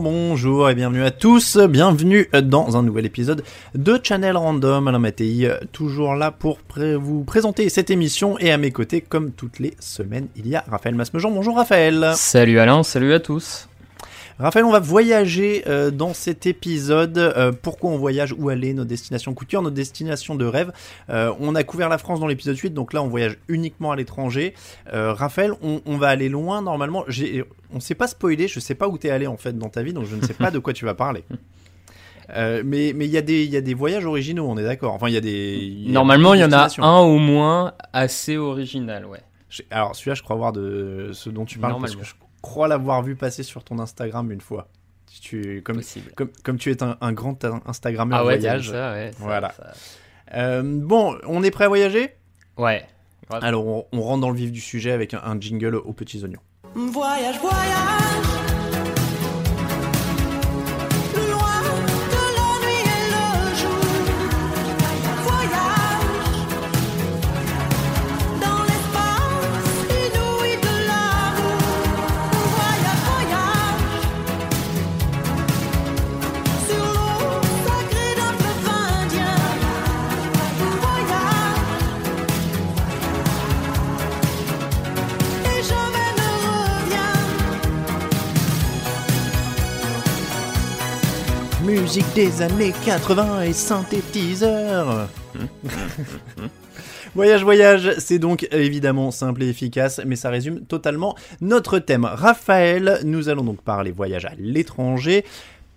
Bonjour, et bienvenue à tous. Bienvenue dans un nouvel épisode de Channel Random. Alain Mattei, toujours là pour vous présenter cette émission et à mes côtés, comme toutes les semaines, il y a Raphaël Masmejean. Bonjour Raphaël. Salut Alain, salut à tous. Raphaël, on va voyager euh, dans cet épisode. Euh, pourquoi on voyage Où aller Nos destinations cœur, nos destinations de rêve. Euh, on a couvert la France dans l'épisode 8, donc là on voyage uniquement à l'étranger. Raphaël, on, on va aller loin normalement. On s'est pas spoilé, je sais pas où t'es allé en fait dans ta vie, donc je ne sais pas de quoi tu vas parler. Euh, mais mais il y, a des- il y a des voyages originaux, on est d'accord. Enfin, il y a des. il y a Normalement, il y en a un au moins assez original, ouais. Alors celui-là, je crois voir de ce dont tu parles parce Normalement. que je crois l'avoir vu passer sur ton Instagram une fois. Tu, comme, Possible. comme, comme tu es un, un grand in- Instagrammeur Ah ouais, voyage. vu ça, ouais. ça- Voilà. ça- Euh, bon, on est prêt à voyager? Ouais. Alors, on, on rentre dans le vif du sujet avec un, un jingle aux petits oignons. Voyage, voyage, Musique des années 80 et synthétiseur. Voyage, voyage, c'est donc évidemment simple et efficace, mais ça résume totalement notre thème. Raphaël, nous allons donc parler voyage à l'étranger.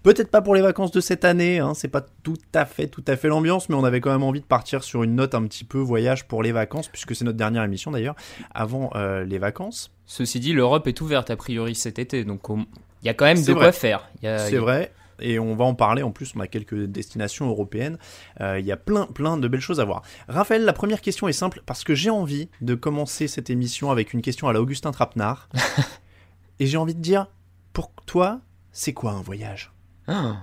Peut-être pas pour les vacances de cette année, hein, c'est pas tout à fait, tout à fait l'ambiance, mais on avait quand même envie de partir sur une note un petit peu voyage pour les vacances, puisque c'est notre dernière émission d'ailleurs, avant euh, les vacances. Ceci dit, l'Europe est ouverte a priori cet été, donc il y a quand même de vrai. quoi faire. A- C'est a- vrai. Et on va en parler. En plus, on a quelques destinations européennes. Euh, Il y a plein, plein de belles choses à voir. Raphaël, la première question est simple parce que j'ai envie de commencer cette émission avec une question à la Augustin Trapenard. et j'ai envie de dire, pour toi, c'est quoi un voyage? Ah.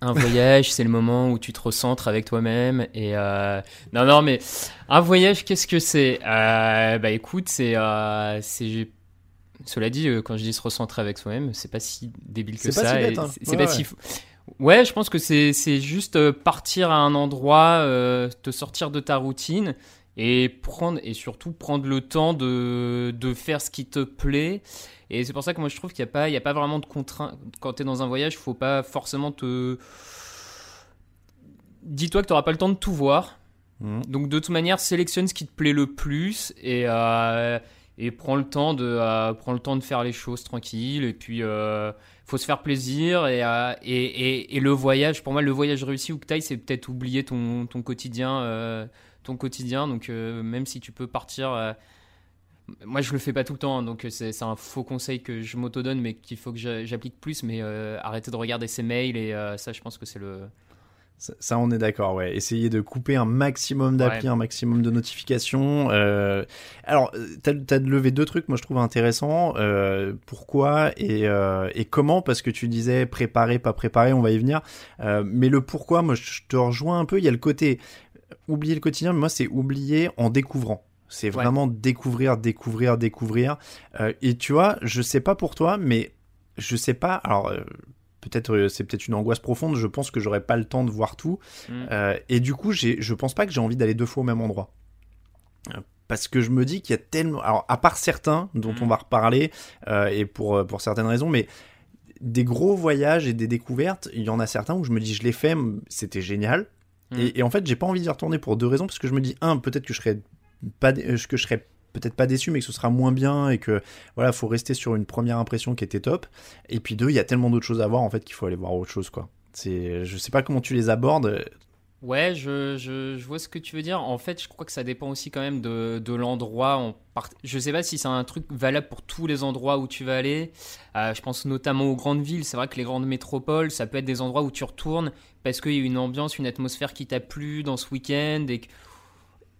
Un voyage, c'est le moment où tu te recentres avec toi-même. Et euh, non, non, mais un voyage, qu'est-ce que c'est? Euh, Bah écoute, c'est, euh, c'est, cela dit, euh, quand je dis se recentrer avec soi-même, c'est pas si débile que C'est pas ça. si hein. C'est Ouais, pas ouais. si. fou. Ouais, je pense que c'est, juste euh, partir à un endroit, euh, te sortir de ta routine et prendre et surtout prendre le temps de, de faire ce qui te plaît. Et c'est pour ça que moi je trouve qu'il n'y a pas, il y a pas vraiment de contraintes. Quand tu es dans un voyage, faut pas forcément te. Dis-toi que tu n'auras pas le temps de tout voir. Mhm. Donc de toute manière, sélectionne ce qui te plaît le plus et, euh, et prends le temps de euh, le temps de faire les choses tranquille. Et puis euh, faut se faire plaisir et, euh, et, et, et le voyage. Pour moi, le voyage réussi ou que c'est peut-être oublier ton, ton quotidien, euh, ton quotidien. Donc euh, même si tu peux partir. moi, je le fais pas tout le temps, hein, donc c'est un faux conseil que je m'auto-donne, mais qu'il faut que j'a- j'applique plus. Mais arrêter de regarder ses mails et ça, je pense que c'est le. Ça, ça, on est d'accord, ouais. Essayer de couper un maximum d'applis, Ouais. un maximum de notifications. Euh... Alors, euh, t'as as levé deux trucs, moi je trouve intéressants. Euh, pourquoi et, euh, et comment Parce que tu disais préparer, pas préparer, on va y venir. Mais le pourquoi, moi je te rejoins un peu. Il y a le côté oublier le quotidien, mais moi c'est oublier en découvrant. C'est Ouais. vraiment découvrir, découvrir, découvrir. Et tu vois, je sais pas pour toi, mais je sais pas. Alors, peut-être euh, c'est peut-être une angoisse profonde. Je pense que j'aurais pas le temps de voir tout. Mm. Euh, et du coup, je pense pas que j'ai envie d'aller deux fois au même endroit. Euh, Parce que je me dis qu'il y a tellement. Alors, à part certains dont Mm. on va reparler, euh, et pour, pour certaines raisons, mais des gros voyages et des découvertes, il y en a certains où je me dis je l'ai fait, c'était génial. Mm. Et, et en fait, j'ai pas envie d'y retourner pour deux raisons. Parce que je me dis, un, peut-être que je serais pas, que je serais peut-être pas déçu, mais que ce sera moins bien et que voilà, faut rester sur une première impression qui était top. Et puis deux, il y a tellement d'autres choses à voir en fait qu'il faut aller voir autre chose quoi. C'est, je sais pas comment tu les abordes. Ouais, je, vois ce que tu veux dire. En fait, je crois que ça dépend aussi quand même de, l'endroit. en part- Je sais pas si c'est un truc valable pour tous les endroits où tu vas aller. Euh, je pense notamment aux grandes villes. C'est vrai que les grandes métropoles, ça peut être des endroits où tu retournes parce qu'il y a une ambiance, une atmosphère qui t'a plu dans ce week-end et que-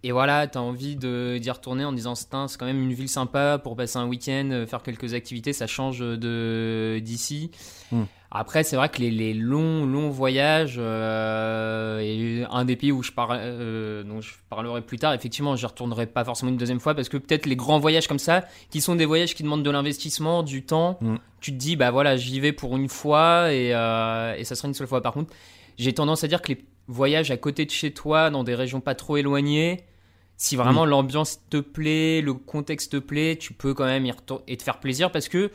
Et voilà, t'as envie d'y retourner en disant c'est quand même une ville sympa pour passer un week-end, euh, faire quelques activités, ça change de d'ici. Hmm. Après, c'est vrai que les, les longs, longs voyages, euh, et un des pays où je parle, euh, dont je parlerai plus tard, effectivement, je retournerai pas forcément une deuxième fois parce que peut-être les grands voyages comme ça, qui sont des voyages qui demandent de l'investissement, du temps, Mm. tu te dis, bah voilà, j'y vais pour une fois et, euh, et ça sera une seule fois. Par contre, j'ai tendance à dire que les voyages à côté de chez toi, dans des régions pas trop éloignées, si vraiment l'ambiance te plaît, le contexte te plaît, tu peux quand même y retourner et te faire plaisir parce que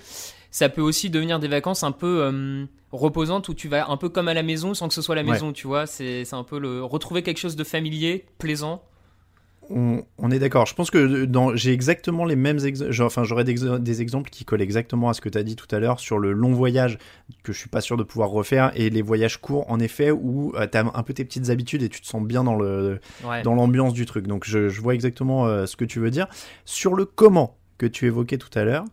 ça peut aussi devenir des vacances un peu euh, reposantes où tu vas un peu comme à la maison sans que ce soit la Ouais. maison, tu vois. C'est c'est un peu le retrouver quelque chose de familier, plaisant. On, on est d'accord. Je pense que dans, j'ai exactement les mêmes exemples. Enfin, j'aurais des, ex- des exemples qui collent exactement à ce que tu as dit tout à l'heure sur le long voyage que je suis pas sûr de pouvoir refaire et les voyages courts, en effet, où tu as un peu tes petites habitudes et tu te sens bien dans le, Ouais. dans l'ambiance du truc. Donc je, je vois exactement euh, ce que tu veux dire. Sur le comment que tu évoquais tout à l'heure,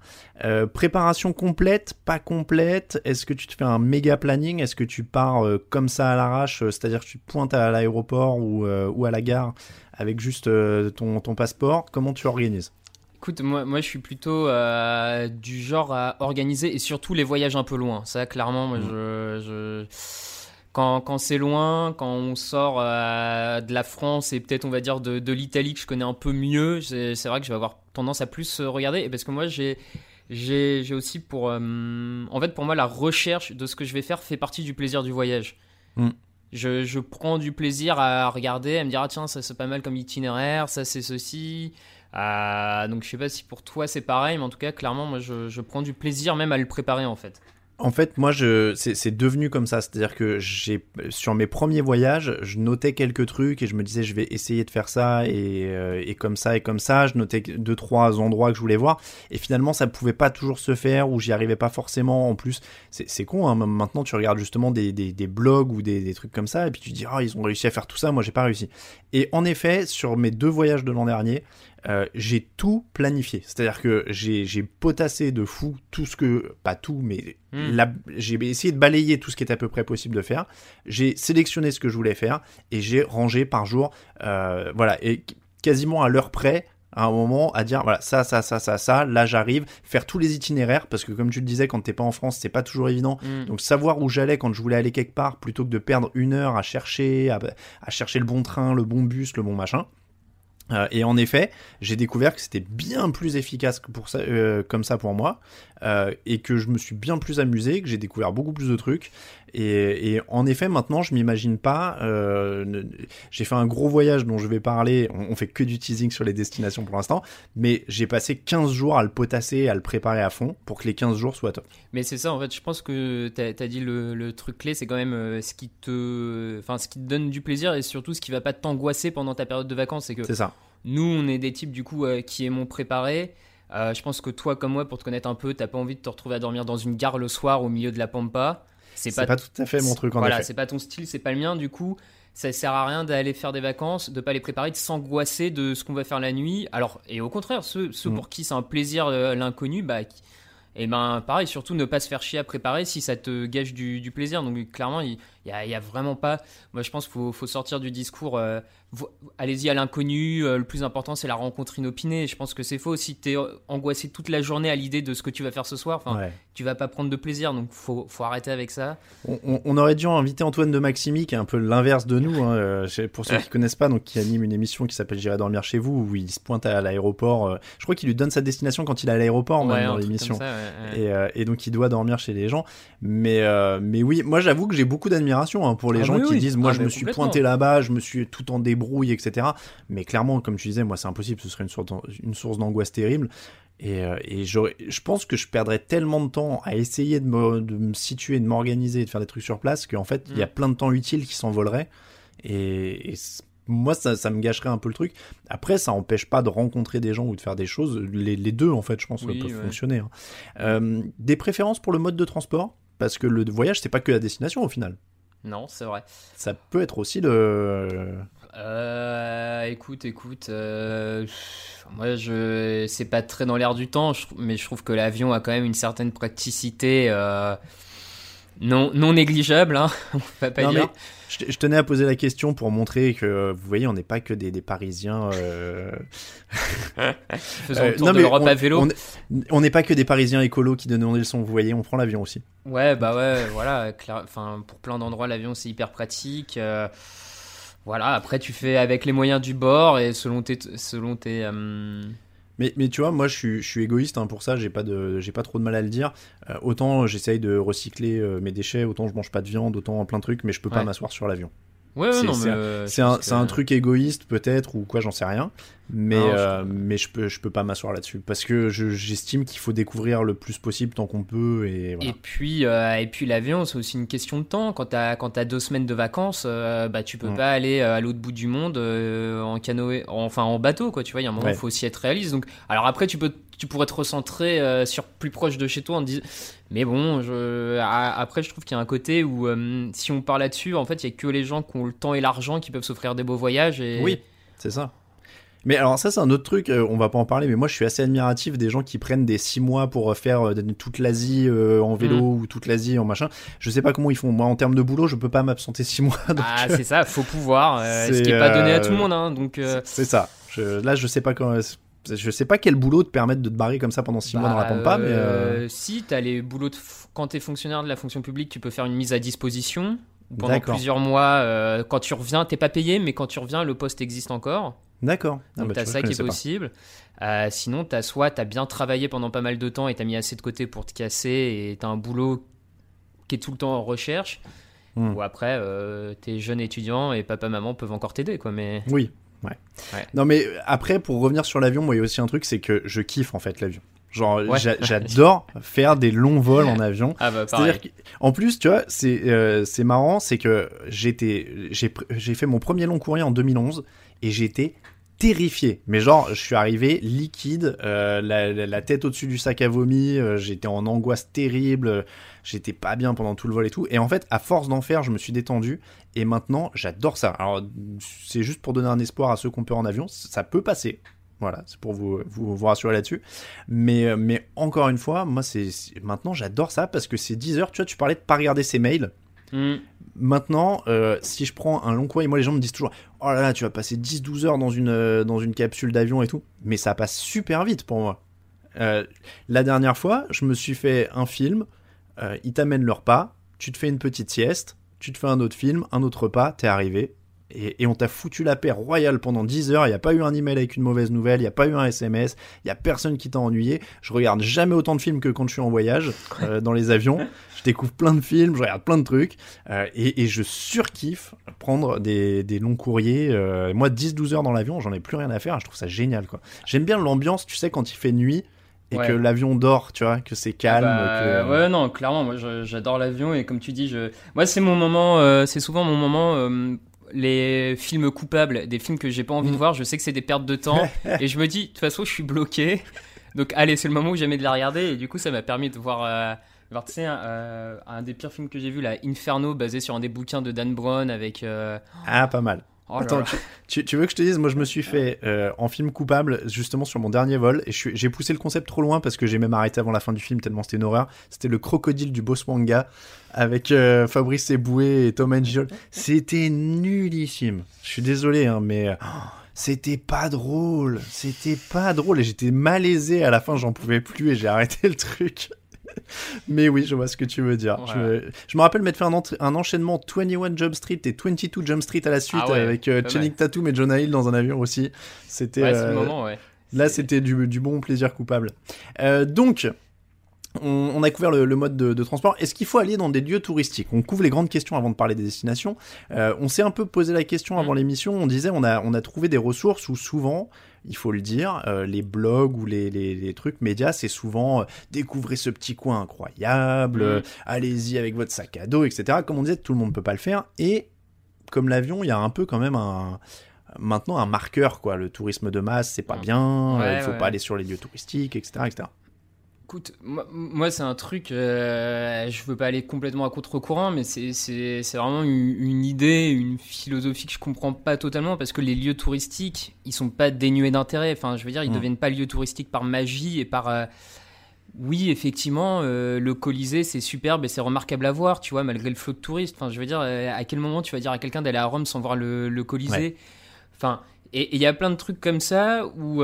euh, préparation complète, pas complète, est-ce que tu te fais un méga planning? Est-ce que tu pars euh, comme ça à l'arrache, euh, c'est-à-dire que tu te pointes à l'aéroport ou, euh, ou à la gare avec juste euh, ton, ton passeport Comment tu organises? Écoute, moi, moi je suis plutôt euh, du genre à organiser et surtout les voyages un peu loin. Ça, clairement, moi, je, je- Quand, quand c'est loin, quand on sort euh, de la France et peut-être on va dire de, de l'Italie que je connais un peu mieux, c'est vrai que je vais avoir tendance à plus regarder. Et parce que moi, j'ai. J'ai j'ai aussi pour... euh, en fait, pour moi, la recherche de ce que je vais faire fait partie du plaisir du voyage. Mm. Je, prends du plaisir à regarder, à me dire, ah tiens, ça c'est pas mal comme itinéraire, ça c'est ceci. Euh, donc je sais pas si pour toi c'est pareil, mais en tout cas, clairement, moi je prends du plaisir même à le préparer en fait. En fait, moi, je, c'est, devenu comme ça. C'est-à-dire que j'ai, sur mes premiers voyages, je notais quelques trucs et je me disais, je vais essayer de faire ça et, euh, comme ça et comme ça. Je notais deux, trois endroits que je voulais voir. Et finalement, ça pouvait pas toujours se faire ou j'y arrivais pas forcément. En plus, c'est, con, hein. Maintenant, tu regardes justement des, blogs ou des, des trucs comme ça et puis tu te dis, ah, ils ont réussi à faire tout ça. Moi, j'ai pas réussi. Et en effet, sur mes deux voyages de l'an dernier, euh, j'ai tout planifié. C'est-à-dire que j'ai, potassé de fou tout ce que, pas tout, mais Hmm. j'ai essayé de balayer tout ce qui était à peu près possible de faire. J'ai sélectionné ce que je voulais faire et j'ai rangé par jour, euh, voilà, et qu- quasiment à l'heure près. À un moment, à dire voilà ça, ça, ça, ça, ça. Là, j'arrive faire tous les itinéraires parce que comme tu le disais, quand t'es pas en France, c'est pas toujours évident. Mm. Donc savoir où j'allais quand je voulais aller quelque part, plutôt que de perdre une heure à chercher, à, à chercher le bon train, le bon bus, le bon machin. Euh, et en effet, j'ai découvert que c'était bien plus efficace que pour ça, euh, comme ça pour moi, euh, et que je me suis bien plus amusé, que j'ai découvert beaucoup plus de trucs. Et, et en effet, maintenant, je m'imagine pas. euh, j'ai fait un gros voyage dont je vais parler. On, on fait que du teasing sur les destinations pour l'instant, mais j'ai passé 15 jours à le potasser, à le préparer à fond pour que les 15 jours soient top. Mais c'est ça, en fait, je pense que tu as, dit le, le truc clé, c'est quand même euh, ce, qui te, enfin, ce qui te donne du plaisir et surtout ce qui va pas t'angoisser pendant ta période de vacances. C'est que C'est ça. nous, on est des types du coup euh, qui aimons préparer. Je pense que toi, comme moi, pour te connaître un peu, t'as pas envie de te retrouver à dormir dans une gare le soir au milieu de la pampa. C'est pas, tout à fait mon truc en voilà, c'est pas ton style, c'est pas le mien. Du coup, ça sert à rien d'aller faire des vacances, de pas les préparer, de s'angoisser de ce qu'on va faire la nuit. Alors, et au contraire, ceux, ceux Mm. pour qui c'est un plaisir euh, l'inconnu, bah, et ben pareil, surtout ne pas se faire chier à préparer si ça te gâche du, du plaisir. Donc clairement, il il y a vraiment pas. Moi, je pense qu'il faut, faut sortir du discours. euh, Allez-y à l'inconnu. euh, le plus important, c'est la rencontre inopinée. Je pense que c'est faux. Si t'es euh, angoissé toute la journée à l'idée de ce que tu vas faire ce soir, Ouais. tu vas pas prendre de plaisir. Donc faut, faut arrêter avec ça. On, on- on aurait dû inviter Antoine de Maximi, qui est un peu l'inverse de nous. hein, euh, pour ceux qui connaissent pas, donc qui anime une émission qui s'appelle J'irai dormir chez vous, où il se pointe à l'aéroport. je crois qu'il lui donne sa destination quand il est à l'aéroport, Ouais, dans l'émission. ouais. Et, euh, et donc il doit dormir chez les gens. Mais, mais oui, moi j'avoue que j'ai beaucoup d'admiration hein, pour les Ah gens oui, qui oui. disent moi Ah, je me suis pointé là-bas, je me suis tout en débrouille, etc. Mais clairement, comme tu disais, moi c'est impossible, ce serait une source d'an- une source d'angoisse terrible. Et, euh, et je pense que je perdrais tellement de temps à essayer de me, de me situer, de m'organiser, de faire des trucs sur place, qu'en fait, il y a Mm. plein de temps utile qui s'envolerait. Et, moi, ça, ça me gâcherait un peu le truc. Après, ça empêche pas de rencontrer des gens ou de faire des choses. Les, les deux, en fait, je pense, Oui, peuvent ouais. fonctionner. hein. Euh, des préférences pour le mode de transport? Parce que le voyage, c'est pas que la destination au final. Non, c'est vrai. Ça peut être aussi le. Euh, écoute, écoute, euh, moi je, c'est pas très dans l'air du temps, mais je trouve que l'avion a quand même une certaine praticité euh, non, non négligeable, hein, on va pas Non, dire. mais je, je tenais à poser la question pour montrer que, vous voyez, on n'est pas que des, des Parisiens. euh, Faisons euh, le tour non, de mais l'Europe on- à vélo. On est- on n'est pas que des Parisiens écolos qui donnent des leçons, vous voyez, on prend l'avion aussi. Ouais, bah ouais, voilà, clair- enfin, pour plein d'endroits, l'avion c'est hyper pratique. euh, voilà, après tu fais avec les moyens du bord et selon tes, selon tes, euh, Mais, mais tu vois, moi je suis, je suis égoïste hein, pour ça, j'ai pas, de, j'ai pas trop de mal à le dire. Euh, autant j'essaye de recycler euh, mes déchets, autant je mange pas de viande, autant plein de trucs, mais je peux pas m'asseoir sur l'avion. ouais, ouais, C'est- non, c'est mais un- euh, C'est un truc égoïste peut-être ou quoi, j'en sais rien. Mais, Non, je euh, mais je peux, je peux pas m'asseoir là-dessus parce que je- j'estime qu'il faut découvrir le plus possible tant qu'on peut et voilà. Et puis, euh, et puis l'avion, c'est aussi une question de temps. Quand t'as quand t'as deux semaines de vacances, euh, bah tu peux Mm. pas aller euh, à l'autre bout du monde en canoë, enfin en bateau, quoi. Tu vois, il y a un moment, il Ouais. faut aussi être réaliste. Donc, alors après, tu peux, tu pourrais te recentrer sur plus proche de chez toi en disant. Mais bon, je, après, je trouve qu'il y a un côté où, si on parle là-dessus, en fait, il y a que les gens qui ont le temps et l'argent qui peuvent s'offrir des beaux voyages. Et... Oui, c'est ça. Mais alors ça c'est un autre truc, euh, on va pas en parler, mais moi je suis assez admiratif des gens qui prennent des six mois pour euh, faire euh, toute l'Asie en vélo Mm. ou toute l'Asie en machin. Je sais pas comment ils font. Moi en termes de boulot, je peux pas m'absenter six mois. donc, Ah, c'est ça, faut pouvoir. euh, ce qui est pas donné à tout le monde, hein, donc. euh, c'est ça. Je- là je sais pas quand. Je sais pas quel boulot te permettre de te barrer comme ça pendant six mois dans la Bah, pampa, mais euh, si t'as les boulots de f- quand t'es fonctionnaire de la fonction publique, tu peux faire une mise à disposition pendant plusieurs mois. euh, quand tu reviens, t'es pas payé, mais quand tu reviens, le poste existe encore. D'accord. Ah Donc bah, t'as tu vois, ça qui est possible. Euh, sinon, t'as soit t'as bien travaillé pendant pas mal de temps et t'as mis assez de côté pour te casser et t'as un boulot qui est tout le temps en recherche. Hmm. Ou après, euh, t'es jeune étudiant et papa maman peuvent encore t'aider, quoi. Mais Oui, ouais. Ouais. Non mais après pour revenir sur l'avion, moi il y a aussi un truc, c'est que je kiffe en fait l'avion. Genre Ouais. j'adore faire des longs vols en avion. ah bah. C'est-à-dire qu'en plus, tu vois, c'est euh, c'est marrant, c'est que j'étais j'ai fait mon premier long courrier en 2011 et j'étais terrifié. Mais genre, je suis arrivé liquide, euh, la, tête au-dessus du sac à vomi, euh, j'étais en angoisse terrible, j'étais pas bien pendant tout le vol et tout. Et en fait, à force d'en faire, je me suis détendu et maintenant, j'adore ça. Alors, c'est juste pour donner un espoir à ceux qu'on peut en avion, ça peut passer. Voilà, c'est pour vous, vous, rassurer là-dessus. Mais, euh, mais encore une fois, moi, c'est- maintenant, j'adore ça parce que c'est 10 heures. Tu vois, tu parlais de pas regarder ses mails. Hmm. Maintenant, euh, si je prends un long courrier, moi les gens me disent toujours Oh là là, tu vas passer 10-12 heures dans une, euh, dans une capsule d'avion et tout. Mais ça passe super vite pour moi. Euh, la dernière fois, je me suis fait un film, ils t'amènent le repas, tu te fais une petite sieste, tu te fais un autre film, un autre repas, t'es arrivé. Et, et on t'a foutu la paix royale pendant 10 heures. Il n'y a pas eu un email avec une mauvaise nouvelle, il n'y a pas eu un SMS, il n'y a personne qui t'a ennuyé. Je regarde jamais autant de films que quand je suis en voyage euh, dans les avions. Je découvre plein de films, je regarde plein de trucs. Euh, et, et je surkiffe prendre des, des longs courriers. Euh, moi, 10-12 heures dans l'avion, j'en ai plus rien à faire. Je trouve ça génial. quoi. J'aime bien l'ambiance, tu sais, quand il fait nuit et Ouais. que l'avion dort, tu vois, que c'est calme. Bah, que... Ouais, non, clairement, moi j'adore l'avion et comme tu dis, je... moi c'est mon moment, euh, c'est souvent mon moment. euh, les films coupables, des films que j'ai pas envie Mm. de voir, je sais que c'est des pertes de temps et je me dis, de toute façon, je suis bloqué. Donc, allez, c'est le moment où j'aimais de la regarder et du coup, ça m'a permis de voir, euh, voir, tu sais, un, euh, un des pires films que j'ai vu, là, Inferno, basé sur un des bouquins de Dan Brown avec. euh, Ah, pas mal. Oh Attends, tu, tu- tu veux que je te dise, moi je me suis fait euh, en film coupable justement sur mon dernier vol et j'ai poussé le concept trop loin parce que j'ai même arrêté avant la fin du film tellement c'était une horreur. C'était le crocodile du Bosswanga avec euh, Fabrice Eboué et Tom Angel. C'était nullissime. Je suis désolé, hein, mais euh, oh, c'était pas drôle. C'était pas drôle et j'étais malaisé à la fin, j'en pouvais plus et j'ai arrêté le truc. Mais oui, je vois ce que tu veux dire. Je, me, je me rappelle m'être fait un, enchaînement 21 Jump Street et 22 Jump Street à la suite Ah ouais, avec euh, Channing. Tatum et Jonah Hill dans un avion aussi. C'était Ouais, euh, ouais. là, c'était du, du bon plaisir coupable. Euh, donc, on, on a couvert le, le mode de, de transport. Est-ce qu'il faut aller dans des lieux touristiques? On couvre les grandes questions avant de parler des destinations. Euh, on s'est un peu posé la question avant Mm. l'émission. On disait on a, on a trouvé des ressources où souvent, il faut le dire, euh, les blogs ou les, les, les trucs médias, c'est souvent euh, découvrez ce petit coin incroyable, Mm. euh, allez-y avec votre sac à dos, etc. Comme on disait, tout le monde peut pas le faire. Et comme l'avion, il y a un peu quand même un maintenant un marqueur quoi. Le tourisme de masse, c'est pas Mm. bien. Ouais, il faut ouais. pas aller sur les lieux touristiques, etc., etc. Écoute, moi, moi, c'est un truc, euh, je veux pas aller complètement à contre-courant, mais c'est- vraiment une, une idée, une philosophie que je comprends pas totalement parce que les lieux touristiques, ils sont pas dénués d'intérêt. Enfin, je veux dire, ils Mm. deviennent pas lieux touristiques par magie et par. euh, Oui, effectivement, euh, le Colisée, c'est superbe et c'est remarquable à voir, tu vois, malgré le flot de touristes. Enfin, je veux dire, euh, à quel moment tu vas dire à quelqu'un d'aller à Rome sans voir le, le Colisée? Ouais. Enfin, et il y a plein de trucs comme ça où.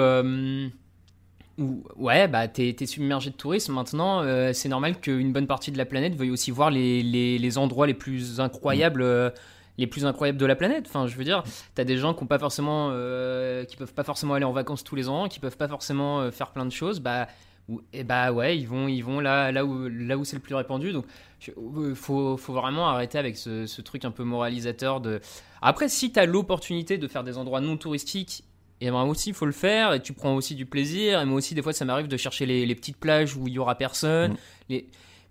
Ouais, bah t'es submergé de tourisme. Maintenant, euh, c'est normal qu'une bonne partie de la planète veuille aussi voir les, les, endroits les plus incroyables, euh, les plus incroyables de la planète. Enfin, je veux dire, t'as des gens qui ont pas forcément, euh, qui peuvent pas forcément aller en vacances tous les ans, qui peuvent pas forcément faire plein de choses. Bah, et bah ouais, ils vont, ils vont là, où, c'est le plus répandu. Donc, faut, faut vraiment arrêter avec ce, ce truc un peu moralisateur de. Après, si t'as l'opportunité de faire des endroits non touristiques et ben aussi, il faut le faire, et tu prends aussi du plaisir. Et moi aussi, des fois, ça m'arrive de chercher les, les petites plages où il y aura personne. Mm. Les...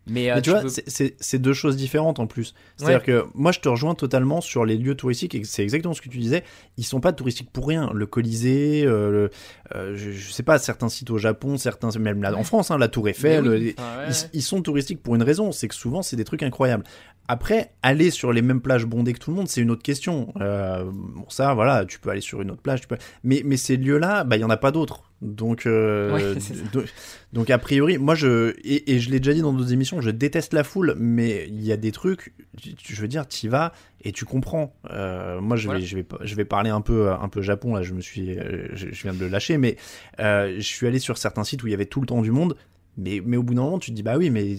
Mais, euh, Mais tu vois, peux- c'est- deux choses différentes en plus. C'est-à-dire que moi, je te rejoins totalement sur les lieux touristiques, et c'est exactement ce que tu disais. Ils sont pas touristiques pour rien. Le Colisée, euh, le, euh, je, je sais pas, certains sites au Japon, certains, même là en France, hein, la Tour Eiffel, oui, ouais, ils sont touristiques pour une raison, c'est que souvent, c'est des trucs incroyables. Après, aller sur les mêmes plages bondées que tout le monde, c'est une autre question. Euh, bon, ça, voilà, tu peux aller sur une autre plage, tu peux... mais, mais ces lieux-là, bah, il y en a pas d'autres. Donc, euh, Ouais, c'est ça. donc, donc, a priori, moi, je, et, et je l'ai déjà dit dans d'autres émissions, je déteste la foule, mais il y a des trucs, je veux dire, t'y vas et tu comprends. Euh, moi, je Voilà. vais, je vais, je vais parler un peu, un peu Japon, là, je me suis, je, je viens de le lâcher, mais euh, je suis allé sur certains sites où il y avait tout le temps du monde, mais, mais au bout d'un moment, tu te dis, bah oui, mais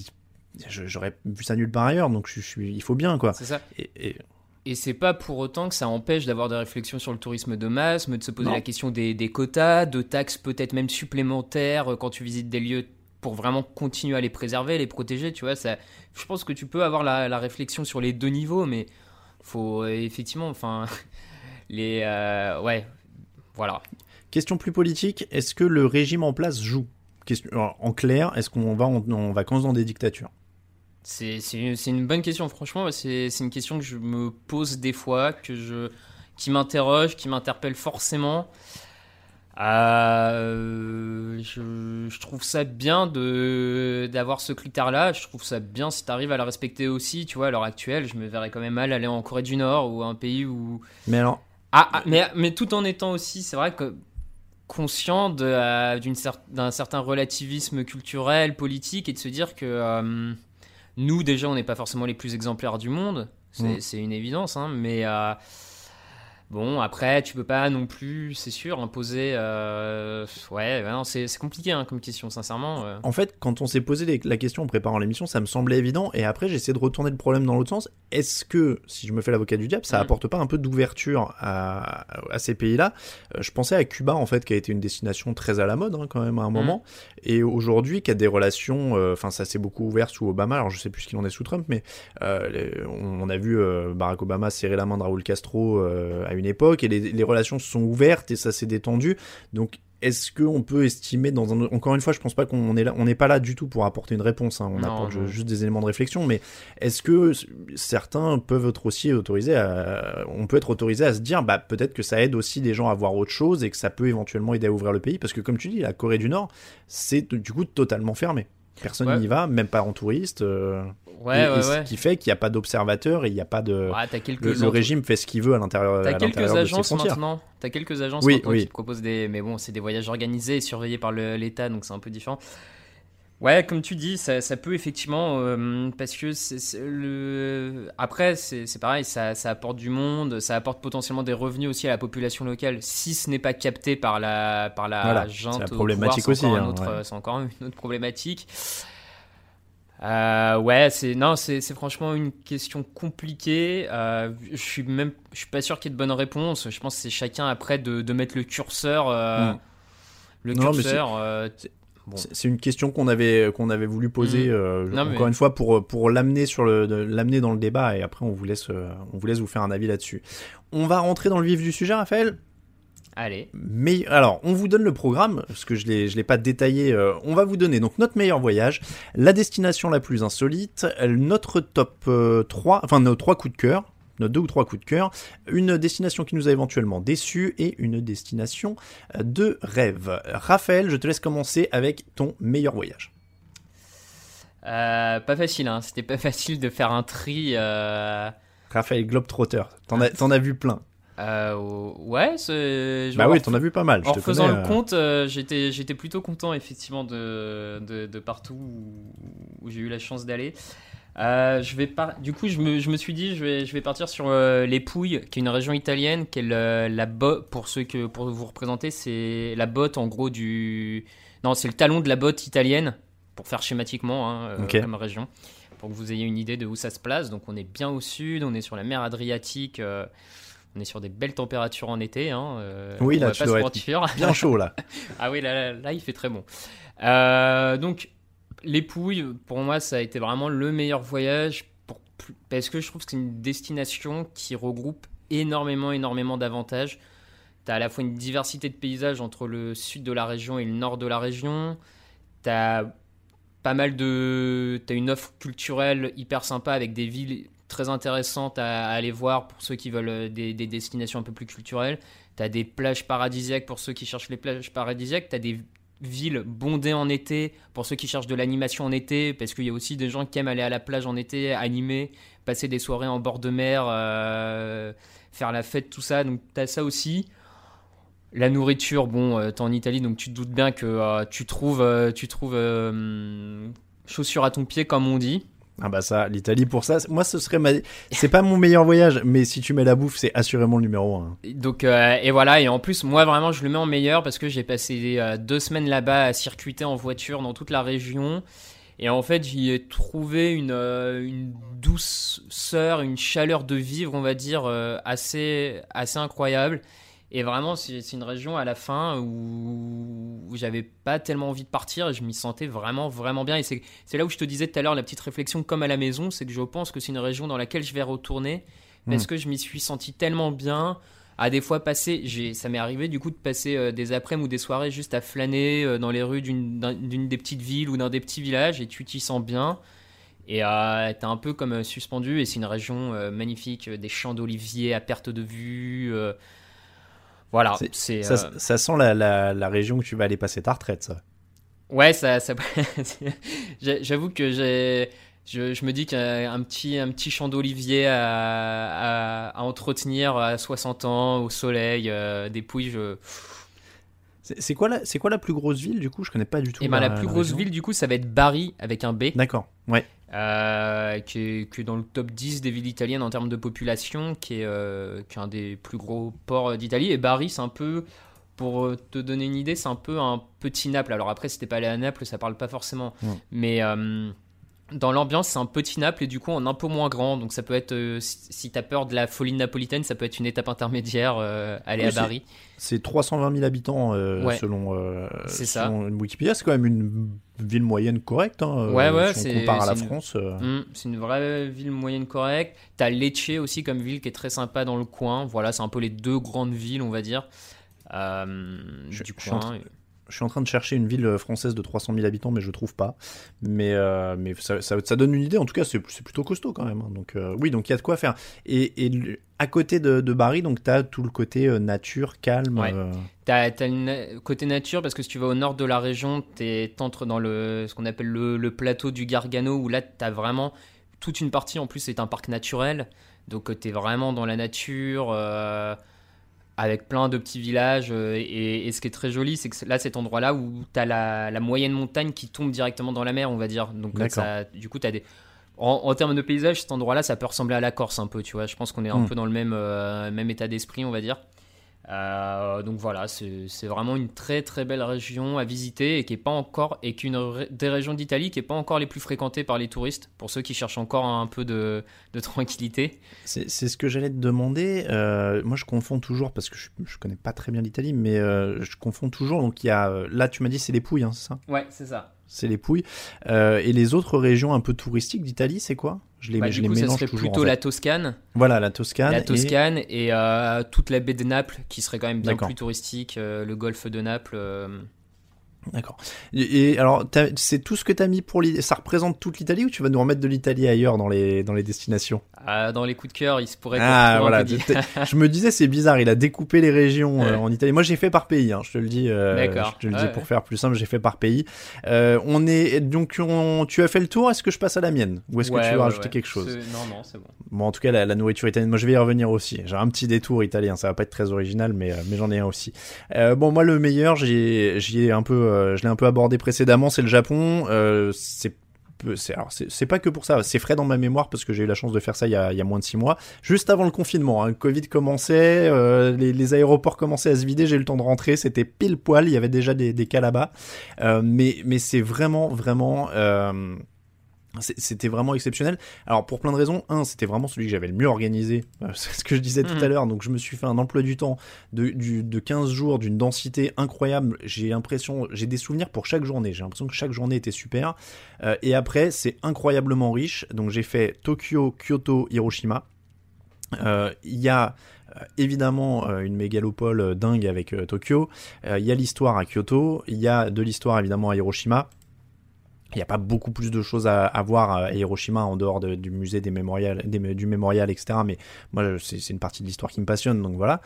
j'aurais vu ça nulle part ailleurs, donc je, suis, il faut bien, quoi. C'est ça. Et, et- Et c'est pas pour autant que ça empêche d'avoir des réflexions sur le tourisme de masse, mais de se poser Non. la question des, des quotas, de taxes peut-être même supplémentaires euh, quand tu visites des lieux pour vraiment continuer à les préserver, les protéger, tu vois. Ça, je pense que tu peux avoir la, la réflexion sur les deux niveaux, mais faut euh, effectivement, enfin, les, euh, ouais, voilà. Question plus politique, est-ce que le régime en place joue? En clair, est-ce qu'on va en, en vacances dans des dictatures? C'est une bonne question, franchement. C'est une question que je me pose des fois, que je, qui m'interroge, qui m'interpelle forcément. Euh, je, je trouve ça bien de d'avoir ce critère-là. Je trouve ça bien si tu arrives à le respecter aussi. Tu vois, à l'heure actuelle, je me verrais quand même mal aller en Corée du Nord ou un pays où. Mais alors, Ah, ah, mais, mais tout en étant aussi, c'est vrai que conscient euh, cer- d'un certain relativisme culturel, politique, et de se dire que euh, nous, déjà, on n'est pas forcément les plus exemplaires du monde. C'est, Mm. une évidence, hein, mais euh, bon, après, tu peux pas non plus, c'est sûr, imposer. euh, ouais, c'est, compliqué hein, comme question, sincèrement. euh. en fait, quand on s'est posé les- la question en préparant l'émission, ça me semblait évident, et après j'ai essayé de retourner le problème dans l'autre sens. Est-ce que, si je me fais l'avocat du diable, ça Mm. apporte pas un peu d'ouverture à, à ces pays-là? Euh, Je pensais à Cuba, en fait, qui a été une destination très à la mode, hein, quand même, à un moment, et aujourd'hui, qui a des relations, enfin, ça s'est beaucoup ouvert sous Obama, alors je sais plus ce qu'il en est sous Trump, mais les- on, on a vu Barack Obama serrer la main de Raúl Castro à une époque, et les, les relations se sont ouvertes, et ça s'est détendu, donc est-ce qu'on peut estimer dans un encore une fois je pense pas qu'on est là on n'est pas là du tout pour apporter une réponse hein, on Non, apporte non. juste des éléments de réflexion mais est-ce que certains peuvent être aussi autorisés à on peut être autorisé à se dire bah peut-être que ça aide aussi des gens à voir autre chose et que ça peut éventuellement aider à ouvrir le pays? Parce que comme tu dis la Corée du Nord c'est du coup totalement fermé personne Ouais. n'y va même pas en touriste euh, Ouais, et, et ouais, ce qui fait qu'il n'y a pas d'observateurs et il n'y a pas de quelques le, régime fait ce qu'il veut à l'intérieur T'as quelques agences maintenant. T'as quelques agences qui te proposent des. Mais bon, c'est des voyages organisés et surveillés par l'État, donc c'est un peu différent. Ouais, comme tu dis, ça, ça peut effectivement. euh, parce que le. Après, c'est pareil, ça, ça apporte du monde, ça apporte potentiellement des revenus aussi à la population locale, si ce n'est pas capté par la, par la Voilà, junte. c'est la problématique pouvoir, c'est encore aussi, hein, ouais. C'est encore une autre problématique. Euh, ouais, c'est non, c'est franchement une question compliquée. Euh, je suis même, je suis pas sûr qu'il y ait de bonnes réponses. Je pense que c'est chacun après de, de mettre le curseur, euh, Mm. le Non, curseur. Bon. C'est une question qu'on avait qu'on avait voulu poser Mm. euh, Non, mais- encore une fois pour pour l'amener dans le débat et après on vous laisse on vous laisse vous faire un avis là-dessus. On va rentrer dans le vif du sujet, Raphaël? Allez. Mais alors, on vous donne le programme, parce que je je l'ai pas détaillé. euh, on va vous donner donc notre meilleur voyage, la destination la plus insolite, notre top euh, 3, enfin nos trois coups de cœur, nos deux ou trois coups de cœur, une destination qui nous a éventuellement déçus et une destination euh, de rêve. Raphaël, je te laisse commencer avec ton meilleur voyage. Euh, pas facile, hein. C'était pas facile de faire un tri. Euh... Raphaël Globetrotter, t'en as, t'en as vu plein. euh, ouais, je Bah oui, en t'en as vu pas mal. je En te faisant connais, le compte, euh, j'étais j'étais plutôt content effectivement de, de, de partout où, où j'ai eu la chance d'aller. Euh, je vais par... Du coup, je me, je me suis dit, je vais, je vais partir sur euh, les Pouilles, qui est une région italienne, qui est le- la botte, pour ceux que pour vous représenter, c'est la botte en gros du. Non, c'est le talon de la botte italienne, pour faire schématiquement, hein, euh, comme région, pour que vous ayez une idée de où ça se place. Donc, on est bien au sud, on est sur la mer Adriatique. on est sur des belles températures en été. Hein, Oui, on là, va tu pas dois se être. Bien chaud là. Ah oui, là, là, là, il fait très bon. Donc, les Pouilles, pour moi, ça a été vraiment le meilleur voyage parce que je trouve que c'est une destination qui regroupe énormément, énormément d'avantages. Tu as à la fois une diversité de paysages entre le sud de la région et le nord de la région. Tu as pas mal de. Tu as une offre culturelle hyper sympa avec des villes très intéressantes à, à aller voir pour ceux qui veulent euh, des, des destinations un peu plus culturelles. Tu as des plages paradisiaques pour ceux qui cherchent les plages paradisiaques. Tu as des villes bondées en été pour ceux qui cherchent de l'animation en été, parce qu'il y a aussi des gens qui aiment aller à la plage en été, animer, passer des soirées en bord de mer, euh, faire la fête, tout ça. Donc tu as ça aussi. La nourriture, bon, euh, t'es en Italie, donc tu te doutes bien que euh, tu trouves, tu trouves euh, chaussures à ton pied, comme on dit. Ah bah ça, l'Italie pour ça, moi ce serait ma... C'est pas mon meilleur voyage, mais si tu mets la bouffe, c'est assurément le numéro un. Donc euh, et voilà et en plus moi vraiment je le mets en meilleur parce que j'ai passé euh, deux semaines là-bas à circuiter en voiture dans toute la région et en fait j'y ai trouvé une, euh, une douceur, une chaleur de vivre on va dire assez assez incroyable et vraiment c'est une région à la fin où, où j'avais pas tellement envie de partir et je m'y sentais vraiment vraiment bien et c'est là où je te disais tout à l'heure la petite réflexion comme à la maison c'est que je pense que c'est une région dans laquelle je vais retourner parce que je m'y suis senti tellement bien à des fois passer, ça m'est arrivé du coup de passer euh, des après-midi ou des soirées juste à flâner euh, dans les rues d'une, d'un- d'une des petites villes ou d'un des petits villages et tu t'y sens bien. Et euh, t'es un peu comme euh, suspendu et c'est une région magnifique, des champs d'oliviers à perte de vue. Voilà, C'est- c'est. Ça, euh, ça sent la, la, la région où tu vas aller passer ta retraite, ça. Ouais, ça, j'avoue que j'ai, je, je me dis qu'un un petit, un petit champ d'olivier à, à, à entretenir à 60 ans au soleil, euh, des pouilles, je... C'est quoi, la- c'est quoi la plus grosse ville, du coup? Je connais pas du tout. Et ben la plus grosse région. ville du coup ça va être Bari avec un B, D'accord, ouais. Euh, qui, est, qui est dans le top 10 des villes italiennes en termes de population, qui est, euh, qui est un des plus gros ports d'Italie. Et Bari c'est un peu, pour euh, te donner une idée, c'est un peu un petit Naples. Alors après si t'es pas allé à Naples ça parle pas forcément, mais dans l'ambiance c'est un petit Naples et du coup en un peu moins grand. Donc ça peut être, euh, si, t'as peur de la folie napolitaine, ça peut être une étape intermédiaire, euh, aller Oui, à Bari. C'est 320 000 habitants euh, Ouais. selon, ça. selon Wikipédia. C'est quand même une ville moyenne correcte. Hein, Ouais, ouais, si on compare à la une- France. Mm, c'est une vraie ville moyenne correcte. T'as Lecce aussi comme ville qui est très sympa dans le coin. Voilà, c'est un peu les deux grandes villes, on va dire, Je- du coin. Je suis en train de chercher une ville française de 300 000 habitants, mais je trouve pas. Mais, euh, mais ça, ça- ça donne une idée. En tout cas, c'est plutôt costaud quand même. hein. Donc euh, oui, donc il y a de quoi faire. Et, à côté de, de Bari, donc t'as tout le côté euh, nature, calme. Ouais. euh, T'as as le côté nature parce que si tu vas au nord de la région, t'entres dans le, ce qu'on appelle le, le plateau du Gargano où là t'as vraiment toute une partie en plus c'est un parc naturel. Donc euh, t'es vraiment dans la nature. Avec plein de petits villages. euh, et, et ce qui est très joli, c'est que là, cet endroit-là où tu as la, la moyenne montagne qui tombe directement dans la mer, on va dire. Donc, euh, ça, du coup, tu as des. En, en termes de paysage, cet endroit-là, ça peut ressembler à la Corse un peu, tu vois. Je pense qu'on est un Mm. peu dans le même, euh, même état d'esprit, on va dire. Euh, donc voilà, c'est vraiment une très très belle région à visiter et qui est pas encore et qu'une des régions d'Italie qui est pas encore les plus fréquentées par les touristes pour ceux qui cherchent encore un peu de, de tranquillité. C'est ce que j'allais te demander. Euh, moi, je confonds toujours parce que je, je connais pas très bien l'Italie, mais euh, je confonds toujours. Donc, il y a là, tu m'as dit c'est les Pouilles, hein, c'est ça? Ouais, c'est ça. C'est les Pouilles. Euh, et les autres régions un peu touristiques d'Italie, c'est quoi? Je les, Bah, je du les coup, ça mélange serait toujours. en plutôt fait. la Toscane, Voilà, la Toscane. la Toscane et, euh, toute la baie de Naples qui serait quand même bien plus touristique, euh, le golfe de Naples. Euh, D'accord. Et, et alors, c'est tout ce que tu as mis pour l'Italie Ça représente toute l'Italie ou tu vas nous remettre de l'Italie ailleurs dans les, dans les destinations? Ah, dans les coups de cœur, il se pourrait Ah, voilà. Je me disais, c'est bizarre, il a découpé les régions euh, en Italie. Moi, j'ai fait par pays, hein, je te le dis. euh, D'accord. Je te le Ouais, dis pour faire plus simple, j'ai fait par pays. Euh, on est donc, on- tu as fait le tour. Est-ce que je passe à la mienne? Ou est-ce que tu veux rajouter quelque chose? Non, non, c'est bon. Bon, en tout cas, la, la nourriture italienne, moi je vais y revenir aussi. J'ai un petit détour italien, ça va pas être très original, mais, euh, mais j'en ai un aussi. Euh, bon, moi le meilleur, j'y ai un peu, euh, je l'ai un peu abordé précédemment, c'est le Japon. Euh, c'est c'est pas que pour ça, c'est frais dans ma mémoire parce que j'ai eu la chance de faire ça il y a, moins de six mois, juste avant le confinement. Hein, le Covid commençait, euh, les, aéroports commençaient à se vider, j'ai eu le temps de rentrer, c'était pile poil, il y avait déjà des, des cas là-bas, mais c'est vraiment vraiment C'était vraiment exceptionnel. Alors pour plein de raisons, un, c'était vraiment celui que j'avais le mieux organisé. Euh, C'est ce que je disais tout Mhm. à l'heure. Donc je me suis fait un emploi du temps de, du, de 15 jours d'une densité incroyable. J'ai l'impression, j'ai des souvenirs pour chaque journée. J'ai l'impression que chaque journée était super. Euh, et après, c'est incroyablement riche. Donc j'ai fait Tokyo, Kyoto, Hiroshima. Euh, Il y a évidemment euh, une mégalopole dingue avec Tokyo. Il y a l'histoire à Kyoto. Il y a de l'histoire évidemment à Hiroshima. Il n'y a pas beaucoup plus de choses à, voir à Hiroshima en dehors de- du musée des du mémorial, etc. Mais moi, c'est une partie de l'histoire qui me passionne, donc voilà.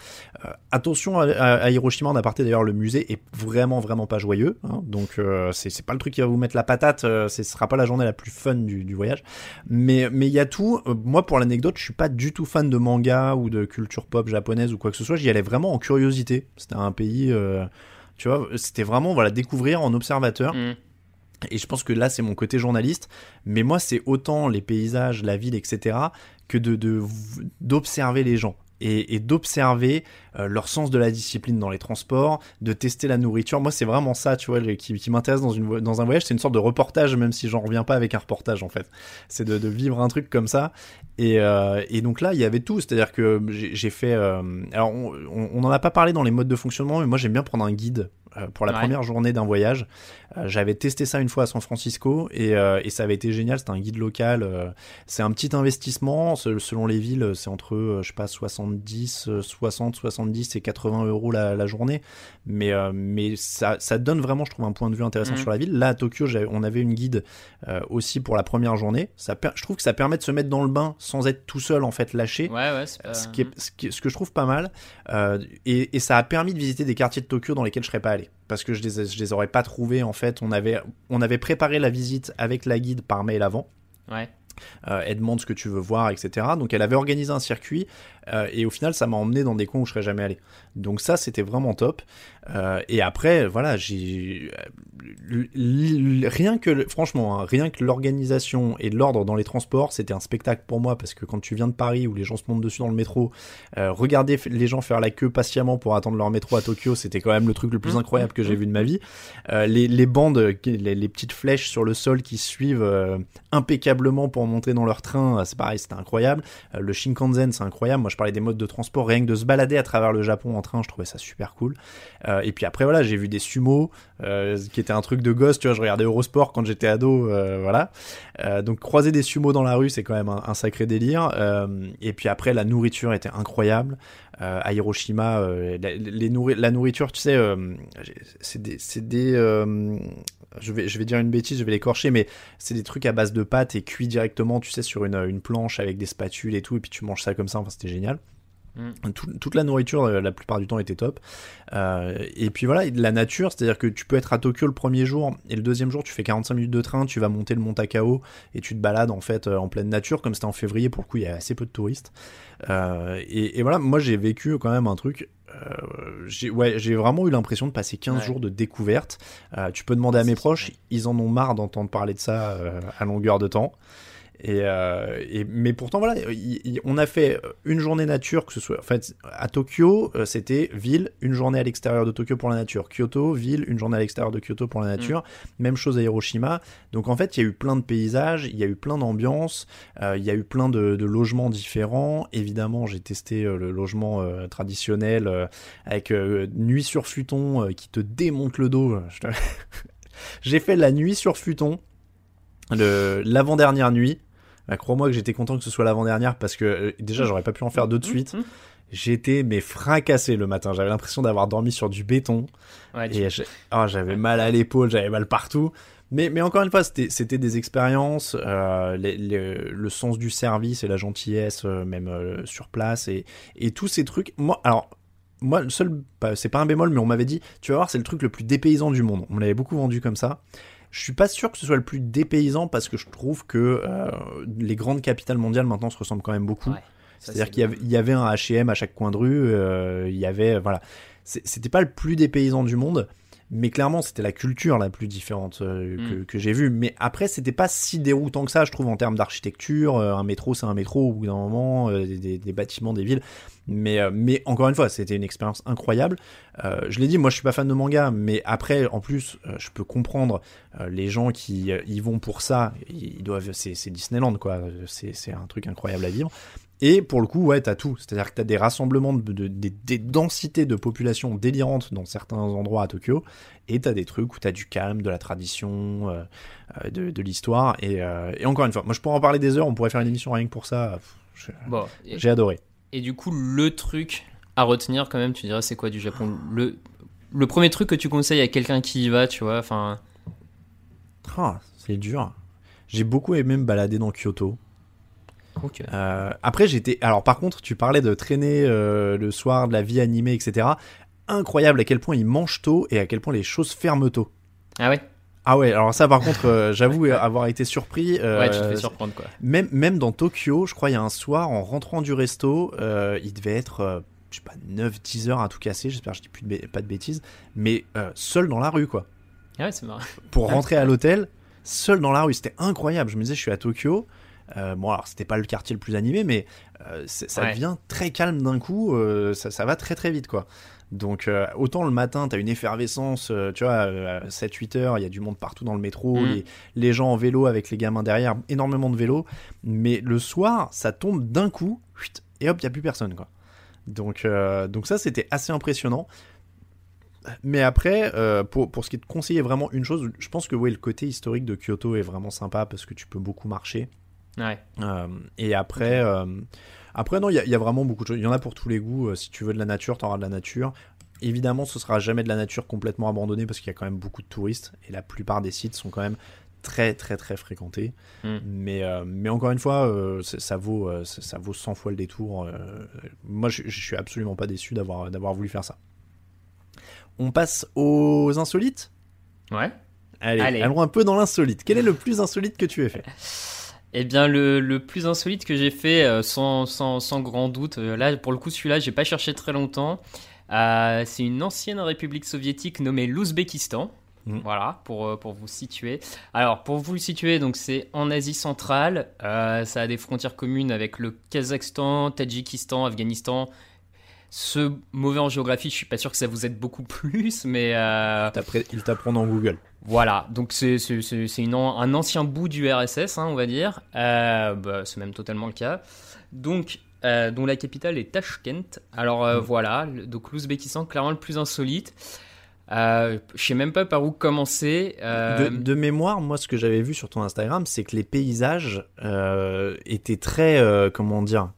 Euh, attention à, Hiroshima, en aparté d'ailleurs, le musée est vraiment, vraiment pas joyeux. hein. donc euh, c'est pas le truc qui va vous mettre la patate. Euh, ce sera pas la journée la plus fun du, voyage. Mais il y a tout. Euh, moi, pour l'anecdote, je suis pas du tout fan de manga ou de culture pop japonaise ou quoi que ce soit. J'y allais vraiment en curiosité. C'était un pays. euh, tu vois, c'était vraiment voilà découvrir en observateur. Mm. Et je pense que là, c'est mon côté journaliste. Mais moi, c'est autant les paysages, la ville, etc., que d'observer les gens. Et, d'observer euh, leur sens de la discipline dans les transports, de tester la nourriture. Moi, c'est vraiment ça, tu vois, qui, m'intéresse dans, un voyage. C'est une sorte de reportage, même si j'en reviens pas avec un reportage, en fait. C'est de, vivre un truc comme ça. Et, euh, et donc là, il y avait tout. C'est-à-dire que j'ai fait... euh, alors, on n'en a pas parlé dans les modes de fonctionnement, mais moi, j'aime bien prendre un guide pour la Ouais. première journée d'un voyage. Euh, J'avais testé ça une fois à San Francisco et, euh, et ça avait été génial. C'était un guide local. euh, c'est un petit investissement. Se- Selon les villes, c'est entre, euh, je sais pas, 70, euh, 60, 70 et 80 euros la, la journée. Mais, euh, mais ça, ça donne vraiment, je trouve, un point de vue intéressant Mhm. sur la ville. Là, à Tokyo, on avait une guide euh, aussi pour la première journée. Ça, je trouve que ça permet de se mettre dans le bain sans être tout seul, en fait, lâché. Ouais, ouais, pas... Ce, qui est- ce, qui est- ce que je trouve pas mal, euh, et, et ça a permis de visiter des quartiers de Tokyo dans lesquels je serais pas allé, parce que je les, je les aurais pas trouvés en fait. On avait, on avait préparé la visite avec la guide par mail avant. Ouais. Euh, elle demande ce que tu veux voir, etc. Donc elle avait organisé un circuit euh, et au final ça m'a emmené dans des coins où je serais jamais allé. Donc ça c'était vraiment top. Euh, et après voilà j'ai l- rien que franchement hein, rien que l'organisation et l'ordre dans les transports c'était un spectacle pour moi parce que quand tu viens de Paris où les gens se montent dessus dans le métro, euh, regarder les gens faire la queue patiemment pour attendre leur métro à Tokyo c'était quand même le truc le plus Mmh, incroyable que j'ai vu de ma vie. Euh, les, les bandes, les, les petites flèches sur le sol qui suivent euh, impeccablement pour monter dans leur train, euh, c'est pareil, c'était incroyable. Euh, le Shinkansen, c'est incroyable. Moi, je parlais des modes de transport, rien que de se balader à travers le Japon en train, je trouvais ça super cool. Euh, et puis après, voilà, j'ai vu des sumos, euh, qui était un truc de gosse, tu vois, je regardais Eurosport quand j'étais ado, euh, voilà. Donc croiser des sumos dans la rue, c'est quand même un, sacré délire. Et puis après, la nourriture était incroyable. Euh, à Hiroshima, euh, la, nourriture, tu sais, euh, c'est des, des je vais, je vais dire une bêtise, je vais l'écorcher, mais c'est des trucs à base de pâtes et cuits directement, tu sais, sur une, une planche avec des spatules et tout, et puis tu manges ça comme ça. Enfin, c'était génial. Mm. Tout- toute la nourriture, euh, la plupart du temps, était top. Euh, et puis voilà, la nature, c'est-à-dire que tu peux être à Tokyo le premier jour et le deuxième jour, tu fais 45 minutes de train, tu vas monter le mont Takao et tu te balades en fait euh, en pleine nature, comme c'était en février. Pour le coup, il y a assez peu de touristes. Euh, et, et voilà, moi j'ai vécu quand même un truc. euh, j'ai ouais, vraiment eu l'impression de passer 15 Ouais. jours de découverte. Tu peux demander à mes proches, ils en ont marre d'entendre parler de ça à longueur de temps. Et, euh, et- mais pourtant, voilà, il- il- on a fait une journée nature, que ce soit en fait à Tokyo, euh, c'était ville, une journée à l'extérieur de Tokyo pour la nature. Kyoto, ville, une journée à l'extérieur de Kyoto pour la nature. Même chose à Hiroshima. Donc en fait, il y a eu plein de paysages, il y a eu plein d'ambiances, euh, il y a eu plein de, de logements différents. Évidemment, j'ai testé le logement traditionnel avec nuit sur futon qui te démonte le dos. J'ai fait la nuit sur futon, l'avant-dernière nuit. Bah, Crois-moi que j'étais content que ce soit l'avant-dernière parce que euh, déjà j'aurais pas pu en faire deux de suite. Mhm. J'étais mais fracassé le matin. J'avais l'impression d'avoir dormi sur du béton. Ouais, Et ah, j'avais mal à l'épaule, j'avais mal partout. Mais, mais encore une fois, c'était des expériences, euh, les- les- le sens du service et la gentillesse, euh, même euh, sur place, et, et tous ces trucs. Moi, alors, moi, le seul, c'est pas un bémol, mais on m'avait dit, tu vas voir, c'est le truc le plus dépaysant du monde. On l'avait beaucoup vendu comme ça. Je suis pas sûr que ce soit le plus dépaysant parce que je trouve que euh, les grandes capitales mondiales maintenant se ressemblent quand même beaucoup. Ouais, C'est-à-dire c'est qu'il y avait, il y avait un H&M à chaque coin de rue, euh, il y avait, voilà. C'était pas le plus dépaysant du monde, mais clairement c'était la culture la plus différente euh, que, Mm. que j'ai vue. Mais après c'était pas si déroutant que ça, je trouve en termes d'architecture. Euh, un métro c'est un métro au bout d'un moment, euh, des, des- des bâtiments, des villes. Mais, mais encore une fois, c'était une expérience incroyable. Je l'ai dit, moi je suis pas fan de manga, mais après en plus je peux comprendre les gens qui y vont pour ça. Ils doivent, c'est Disneyland quoi. C'est un truc incroyable à vivre. Et pour le coup, ouais, t'as tout. C'est-à-dire que t'as des rassemblements, de, de- des, des densités de population délirantes dans certains endroits à Tokyo, et t'as des trucs où t'as du calme, de la tradition, euh, euh, de, de l'histoire. Et, euh, et encore une fois, moi je pourrais en parler des heures, on pourrait faire une émission rien que pour ça. Bon, J'ai adoré. et du coup, le truc à retenir quand même, tu dirais, c'est quoi du Japon? Le, le premier truc que tu conseilles à quelqu'un qui y va, tu vois, enfin, Ah, c'est dur. J'ai beaucoup aimé me balader dans Kyoto. Ok. Euh, après, j'étais. Alors, par contre, tu parlais de traîner euh, le soir, de la vie animée, etc. Incroyable à quel point ils mangent tôt et à quel point les choses ferment tôt. Ah ouais? Ah ouais, alors ça, par contre, euh, j'avoue avoir été surpris. euh, Ouais, tu te fais surprendre quoi. même, même dans Tokyo, je crois, il y a un soir, en rentrant du resto, euh, il devait être, euh, je sais pas, 9-10 heures à tout casser. J'espère que je dis plus de pas de bêtises. Mais euh, seul dans la rue, quoi. Ah ouais, c'est marrant. Pour rentrer à l'hôtel, seul dans la rue, c'était incroyable. Je me disais, je suis à Tokyo. Euh, bon, alors c'était pas le quartier le plus animé, mais euh, ça Ouais. devient très calme d'un coup. euh, ça, ça va très très vite, quoi. Donc, autant le matin, t'as une effervescence, tu vois, à 7-8 heures, il y a du monde partout dans le métro, Mm. les, les gens en vélo avec les gamins derrière, énormément de vélos. Mais le soir, ça tombe d'un coup, et hop, il y a plus personne, quoi. Donc, donc ça, c'était assez impressionnant. Mais après, euh, pour, pour ce qui est de conseiller vraiment une chose, je pense que ouais, le côté historique de Kyoto est vraiment sympa parce que tu peux beaucoup marcher. Ouais. Euh, et après, euh, après non, il y, y a vraiment beaucoup de choses. Il y en a pour tous les goûts. Euh, si tu veux de la nature, tu auras de la nature. Évidemment, ce sera jamais de la nature complètement abandonnée parce qu'il y a quand même beaucoup de touristes et la plupart des sites sont quand même très très très fréquentés. Mm. Mais, euh, mais encore une fois, euh, ça vaut euh, ça, ça vaut 100 fois le détour. moi, je, je suis absolument pas déçu d'avoir d'avoir voulu faire ça. On passe aux insolites? Ouais. Allez, Allez. allons un peu dans l'insolite. Quel est le plus insolite que tu aies fait? Eh bien, le, le plus insolite que j'ai fait, euh, sans, sans, sans grand doute, euh, là, pour le coup, celui-là, j'ai pas cherché très longtemps. Euh, c'est une ancienne république soviétique nommée l'Ouzbékistan. Mhm. Voilà, pour, pour vous situer. Alors, pour vous le situer, donc c'est en Asie centrale. Euh, ça a des frontières communes avec le Kazakhstan, Tadjikistan, Afghanistan. Ce mauvais en géographie, je suis pas sûr que ça vous aide beaucoup plus, mais euh, Ils t'apprennent dans Google. voilà, donc c'est un ancien bout du RSS, hein, on va dire. Euh, bah, c'est même totalement le cas. Donc, euh, dont la capitale est Tashkent. Alors euh, voilà, le- donc l'Ouzbékistan, clairement le plus insolite. Euh, je sais même pas par où commencer. Euh, De, de mémoire, moi, ce que j'avais vu sur ton Instagram, c'est que les paysages étaient très, comment dire,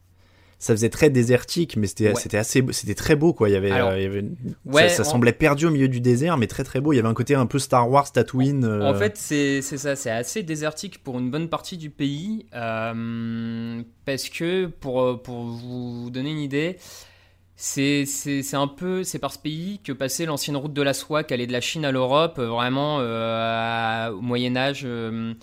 ça faisait très désertique, mais c'était, Ouais. c'était assez, c'était très beau, quoi. Il y avait, Alors, euh, il y avait ouais, ça, semblait perdu au milieu du désert, mais très très beau. Il y avait un côté un peu Star Wars, Tatooine. euh, En fait, c'est c'est ça, c'est assez désertique pour une bonne partie du pays. euh, parce que, pour, euh, pour vous donner une idée, c'est un peu, c'est par ce pays que passait l'ancienne route de la soie qui allait de la Chine à l'Europe, euh, vraiment euh, à- au Moyen-Âge. euh,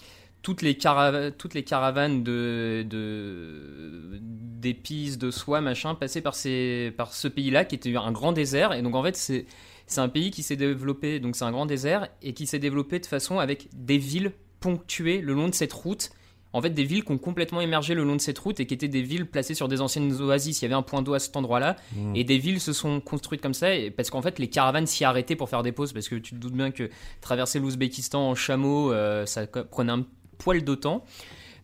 toutes, les carava- toutes les caravanes de, de, d'épices, de soie, machin, passaient par, ces, par ce pays-là qui était un grand désert. Et donc, en fait, c'est c'est un pays qui s'est développé, donc c'est un grand désert, et qui s'est développé de façon avec des villes ponctuées le long de cette route. en fait des villes qui ont complètement émergé le long de cette route et qui étaient des villes placées sur des anciennes oasis. Il y avait un point d'eau à cet endroit-là Mmh. et des villes se sont construites comme ça et- parce qu'en fait les caravanes s'y arrêtaient pour faire des pauses parce que tu te doutes bien que traverser l'Ouzbékistan en chameau, euh, ça prenait un poil temps.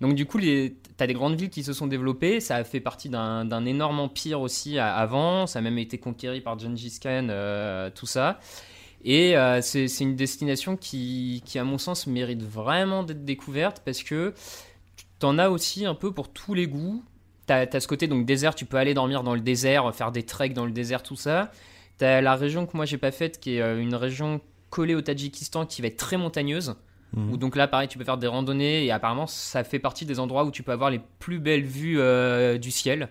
Donc du coup, tu as des grandes villes qui se sont développées, ça a fait partie d'un énorme empire aussi avant, ça a même été conquéri par Gengis Khan, euh, tout ça. Et euh, c'est une destination qui, à mon sens, mérite vraiment d'être découverte parce que t'en as aussi un peu pour tous les goûts. T'as as ce côté donc désert, tu peux aller dormir dans le désert, faire des treks dans le désert, tout ça. T'as la région que moi j'ai pas faite, qui est euh, une région collée au Tadjikistan, qui va être très montagneuse. Mhm. Où donc là, pareil, tu peux faire des randonnées et apparemment, ça fait partie des endroits où tu peux avoir les plus belles vues euh, du ciel.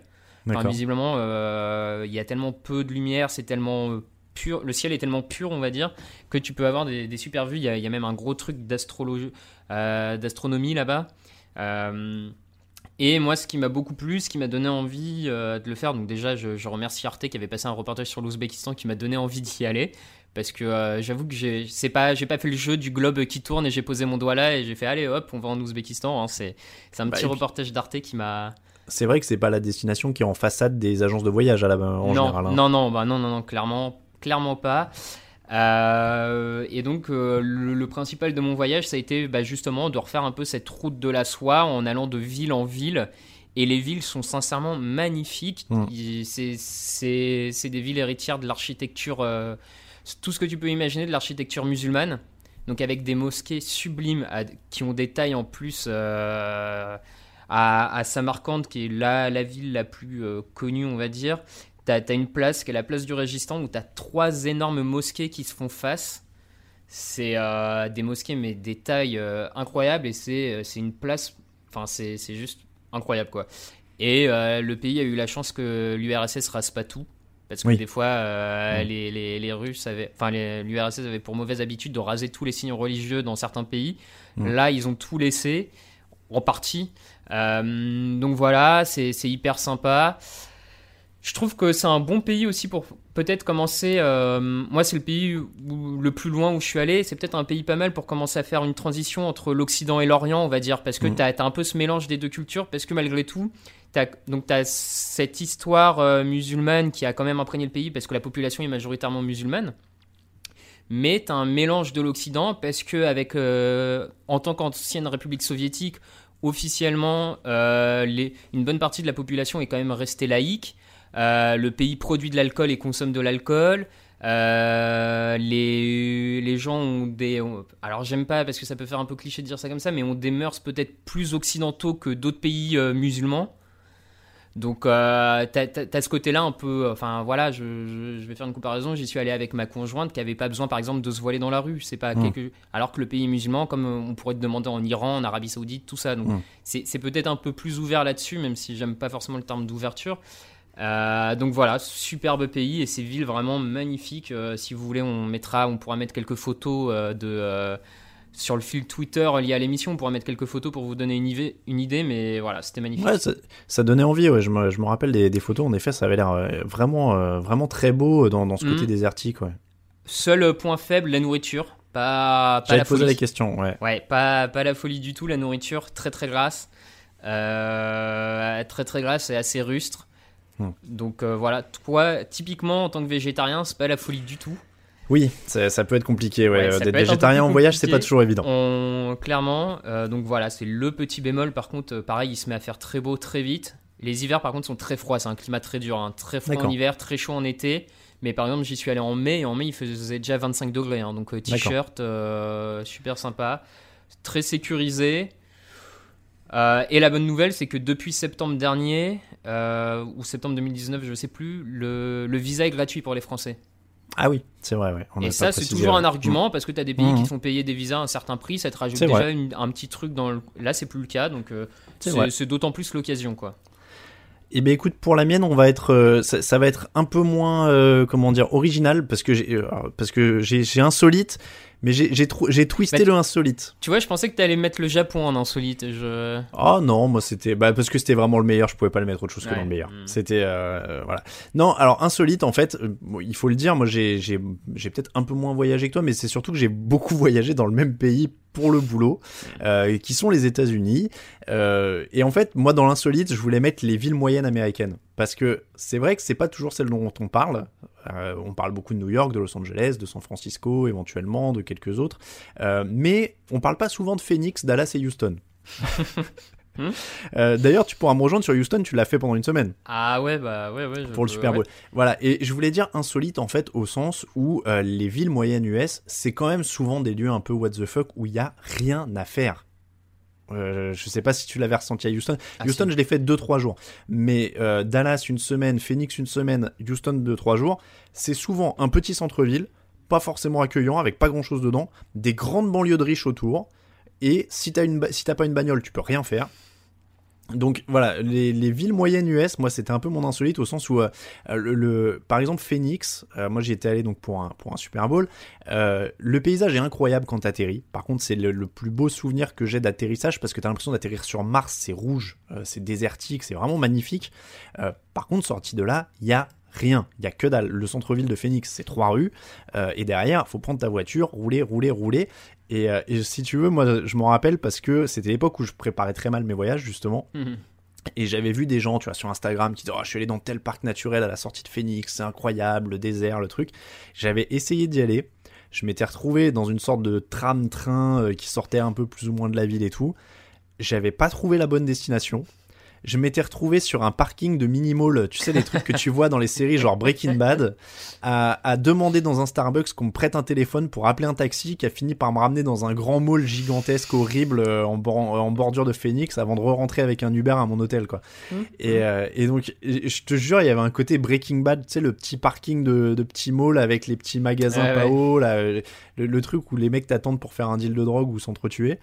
Enfin, visiblement, euh, il y a tellement peu de lumière, c'est tellement euh, pur, le ciel est tellement pur, on va dire, que tu peux avoir des, des super vues. Il y, a, il y a même un gros truc d'astrologie, euh, d'astronomie là-bas. Et moi, ce qui m'a beaucoup plu, ce qui m'a donné envie euh, de le faire, donc déjà, je, je remercie Arte qui avait passé un reportage sur l'Ouzbékistan qui m'a donné envie d'y aller. Parce que euh, j'avoue que j'ai c'est pas j'ai pas fait le jeu du globe qui tourne et j'ai posé mon doigt là et j'ai fait allez hop on va en Ouzbékistan hein. c'est c'est un Bah, petit puis- reportage d'Arte qui m'a C'est vrai que c'est pas la destination qui est en façade des agences de voyage à la, en non, général. hein. Non, non, bah non, non, non, clairement, clairement pas. Euh, et donc, euh, le, le principal de mon voyage, ça a été bah, justement de refaire un peu cette route de la soie en allant de ville en ville. Et les villes sont sincèrement magnifiques. Mm. Il- c'est- C'est c'est des villes héritières de l'architecture, tout ce que tu peux imaginer de l'architecture musulmane. Donc avec des mosquées sublimes qui ont des tailles en plus euh, à, à Samarcande, qui est la, la ville la plus euh, connue, on va dire. T'as as une place qui est la place du Régistan où t'as trois énormes mosquées qui se font face. C'est euh, des mosquées mais des tailles incroyables et c'est une place, enfin c'est juste incroyable quoi. Et le pays a eu la chance que l'URSS rase pas tout. Parce que Oui. des fois, euh, Mm. les, les, les Russes avaient, enfin, l'URSS avait pour mauvaise habitude de raser tous les signes religieux dans certains pays. Mm. Là, ils ont tout laissé, en partie. Euh, donc voilà, c'est hyper sympa. Je trouve que c'est un bon pays aussi pour peut-être commencer. euh, moi, c'est le pays où- le plus loin où je suis allé. C'est peut-être un pays pas mal pour commencer à faire une transition entre l'Occident et l'Orient, on va dire, parce que Mhm. tu as, un peu ce mélange des deux cultures. Parce que malgré tout, tu as, cette histoire euh, musulmane qui a quand même imprégné le pays, parce que la population est majoritairement musulmane. Mais tu as un mélange de l'Occident, parce que avec, euh, en tant qu'ancienne République soviétique, officiellement, euh, une bonne partie de la population est quand même restée laïque. Le pays produit de l'alcool et consomme de l'alcool. Les, les gens ont des. alors, j'aime pas parce que ça peut faire un peu cliché de dire ça comme ça, mais ont des mœurs peut-être plus occidentaux que d'autres pays musulmans. Donc, euh, t'as- t'as ce côté-là un peu. Enfin, voilà, je, je- je vais faire une comparaison. J'y suis allé avec ma conjointe qui avait pas besoin, par exemple, de se voiler dans la rue. C'est pas Mm. quelque- Alors que le pays musulman, comme euh, on pourrait te demander en Iran, en Arabie Saoudite, tout ça. Donc, Mm. c'est, peut-être un peu plus ouvert là-dessus, même si j'aime pas forcément le terme d'ouverture. Euh, donc voilà, superbe pays et ces villes vraiment magnifiques. Euh, si vous voulez, on mettra, on pourra mettre quelques photos de sur le fil Twitter lié à l'émission. On pourra mettre quelques photos pour vous donner une, idée- une idée, mais voilà, c'était magnifique. Ouais, ça, ça donnait envie. Ouais. Je, me, je me rappelle des, des photos. En effet, ça avait l'air euh, vraiment, euh, vraiment très beau dans, dans ce côté Mhm. désertique. Ouais. Seul point faible, la nourriture. Pas, pas la folie. la question. Ouais. Ouais, pas, pas la folie du tout, la nourriture très très grasse. Euh, très très grasse et assez rustre. Hmm. Donc euh, voilà, toi, typiquement en tant que végétarien, c'est pas la folie du tout. Oui, ça, ça peut être compliqué. Ouais. Ouais, Euh, D'être végétarien en voyage, c'est pas toujours évident. On, clairement, euh, donc voilà, c'est le petit bémol. Par contre, euh, pareil, il se met à faire très beau très vite. Les hivers, par contre, sont très froids. C'est un climat très dur, hein. très froid en hiver, très chaud en été. Mais par exemple, j'y suis allé en mai et en mai, il faisait déjà 25 degrés. hein. donc euh, t-shirt, euh, super sympa, très sécurisé. Euh, et la bonne nouvelle, c'est que depuis septembre dernier, euh, ou septembre 2019, je sais plus, le, le visa est gratuit pour les Français. Ah oui, c'est vrai. Ouais. On a Et ça, c'est toujours un argument parce que tu as des pays qui te font payer des visas à un certain prix, ça te rajoute déjà une- un petit truc dans le. Là, c'est plus le cas, donc euh, C'est d'autant plus l'occasion, quoi. Eh bien écoute, pour la mienne, on va être, euh, ça, ça va être un peu moins, euh, comment dire, original parce que j'ai, parce que j'ai insolite, Mais j'ai twisté Bah, le insolite. Tu vois, je pensais que t'allais mettre le Japon en insolite. Je... Oh non, moi c'était bah, parce que c'était vraiment le meilleur, je pouvais pas le mettre autre chose que dans le meilleur. Mm. C'était euh, voilà. Non, alors insolite en fait, euh, il faut le dire, moi j'ai j'ai j'ai peut-être un peu moins voyagé que toi, mais c'est surtout que j'ai beaucoup voyagé dans le même pays pour le boulot, euh, qui sont les États-Unis. Euh, et en fait, moi dans l'insolite, je voulais mettre les villes moyennes américaines parce que c'est vrai que c'est pas toujours celle dont on parle. Euh, on parle beaucoup de New York, de Los Angeles, de San Francisco, éventuellement, de quelques autres. Euh, mais on parle pas souvent de Phoenix, Dallas et Houston. Euh, D'ailleurs, tu pourras me rejoindre sur Houston, tu l'as fait pendant une semaine Ah ouais, bah ouais, ouais. je pour le Super Bowl. ouais. Voilà, et je voulais dire insolite en fait au sens où les villes moyennes US, c'est quand même souvent des lieux un peu what the fuck où il y a rien à faire. Euh, je sais pas si tu l'avais ressenti à Houston. Ah, Houston, si. je l'ai fait 2-3 jours. Mais euh, Dallas une semaine, Phoenix une semaine, Houston 2-3 jours, c'est souvent un petit centre-ville, pas forcément accueillant, avec pas grand-chose dedans, des grandes banlieues de riches autour. Et si t'as une si t'as pas une bagnole, tu peux rien faire. Donc voilà, les, les villes moyennes US, moi c'était un peu mon insolite au sens où, euh, le, par exemple Phoenix, euh, moi j'y étais allé donc pour un, Super Bowl, euh, le paysage est incroyable quand t'atterris. Par contre c'est le, le plus beau souvenir que j'ai d'atterrissage parce que t'as l'impression d'atterrir sur Mars, c'est rouge, c'est désertique, c'est vraiment magnifique. Par contre sorti de là, il y a rien, il y a que dalle. Le centre-ville de Phoenix, c'est trois rues, euh, et derrière, faut prendre ta voiture, rouler, rouler, rouler. Et, euh, et si tu veux, moi je m'en rappelle parce que c'était l'époque où je préparais très mal mes voyages justement. Mhm. Et j'avais vu des gens, tu vois, sur Instagram qui disaient oh, je suis allé dans tel parc naturel à la sortie de Phoenix, c'est incroyable, le désert, le truc. J'avais essayé d'y aller. Je m'étais retrouvé dans une sorte de tram-train euh, qui sortait un peu plus ou moins de la ville et tout. J'avais pas trouvé la bonne destination. Je m'étais retrouvé sur un parking de mini-mall, tu sais, les trucs que tu vois dans les séries genre Breaking Bad, à, à demander dans un Starbucks qu'on me prête un téléphone pour appeler un taxi qui a fini par me ramener dans un grand mall gigantesque, horrible, euh, en, bor- en bordure de Phoenix, avant de re-rentrer avec un Uber à mon hôtel, quoi. Et, euh, et donc, je te jure, il y avait un côté Breaking Bad, tu sais, le petit parking de, de petits malls avec les petits magasins ouais. là, euh, le, le truc où les mecs t'attendent pour faire un deal de drogue ou s'entretuer.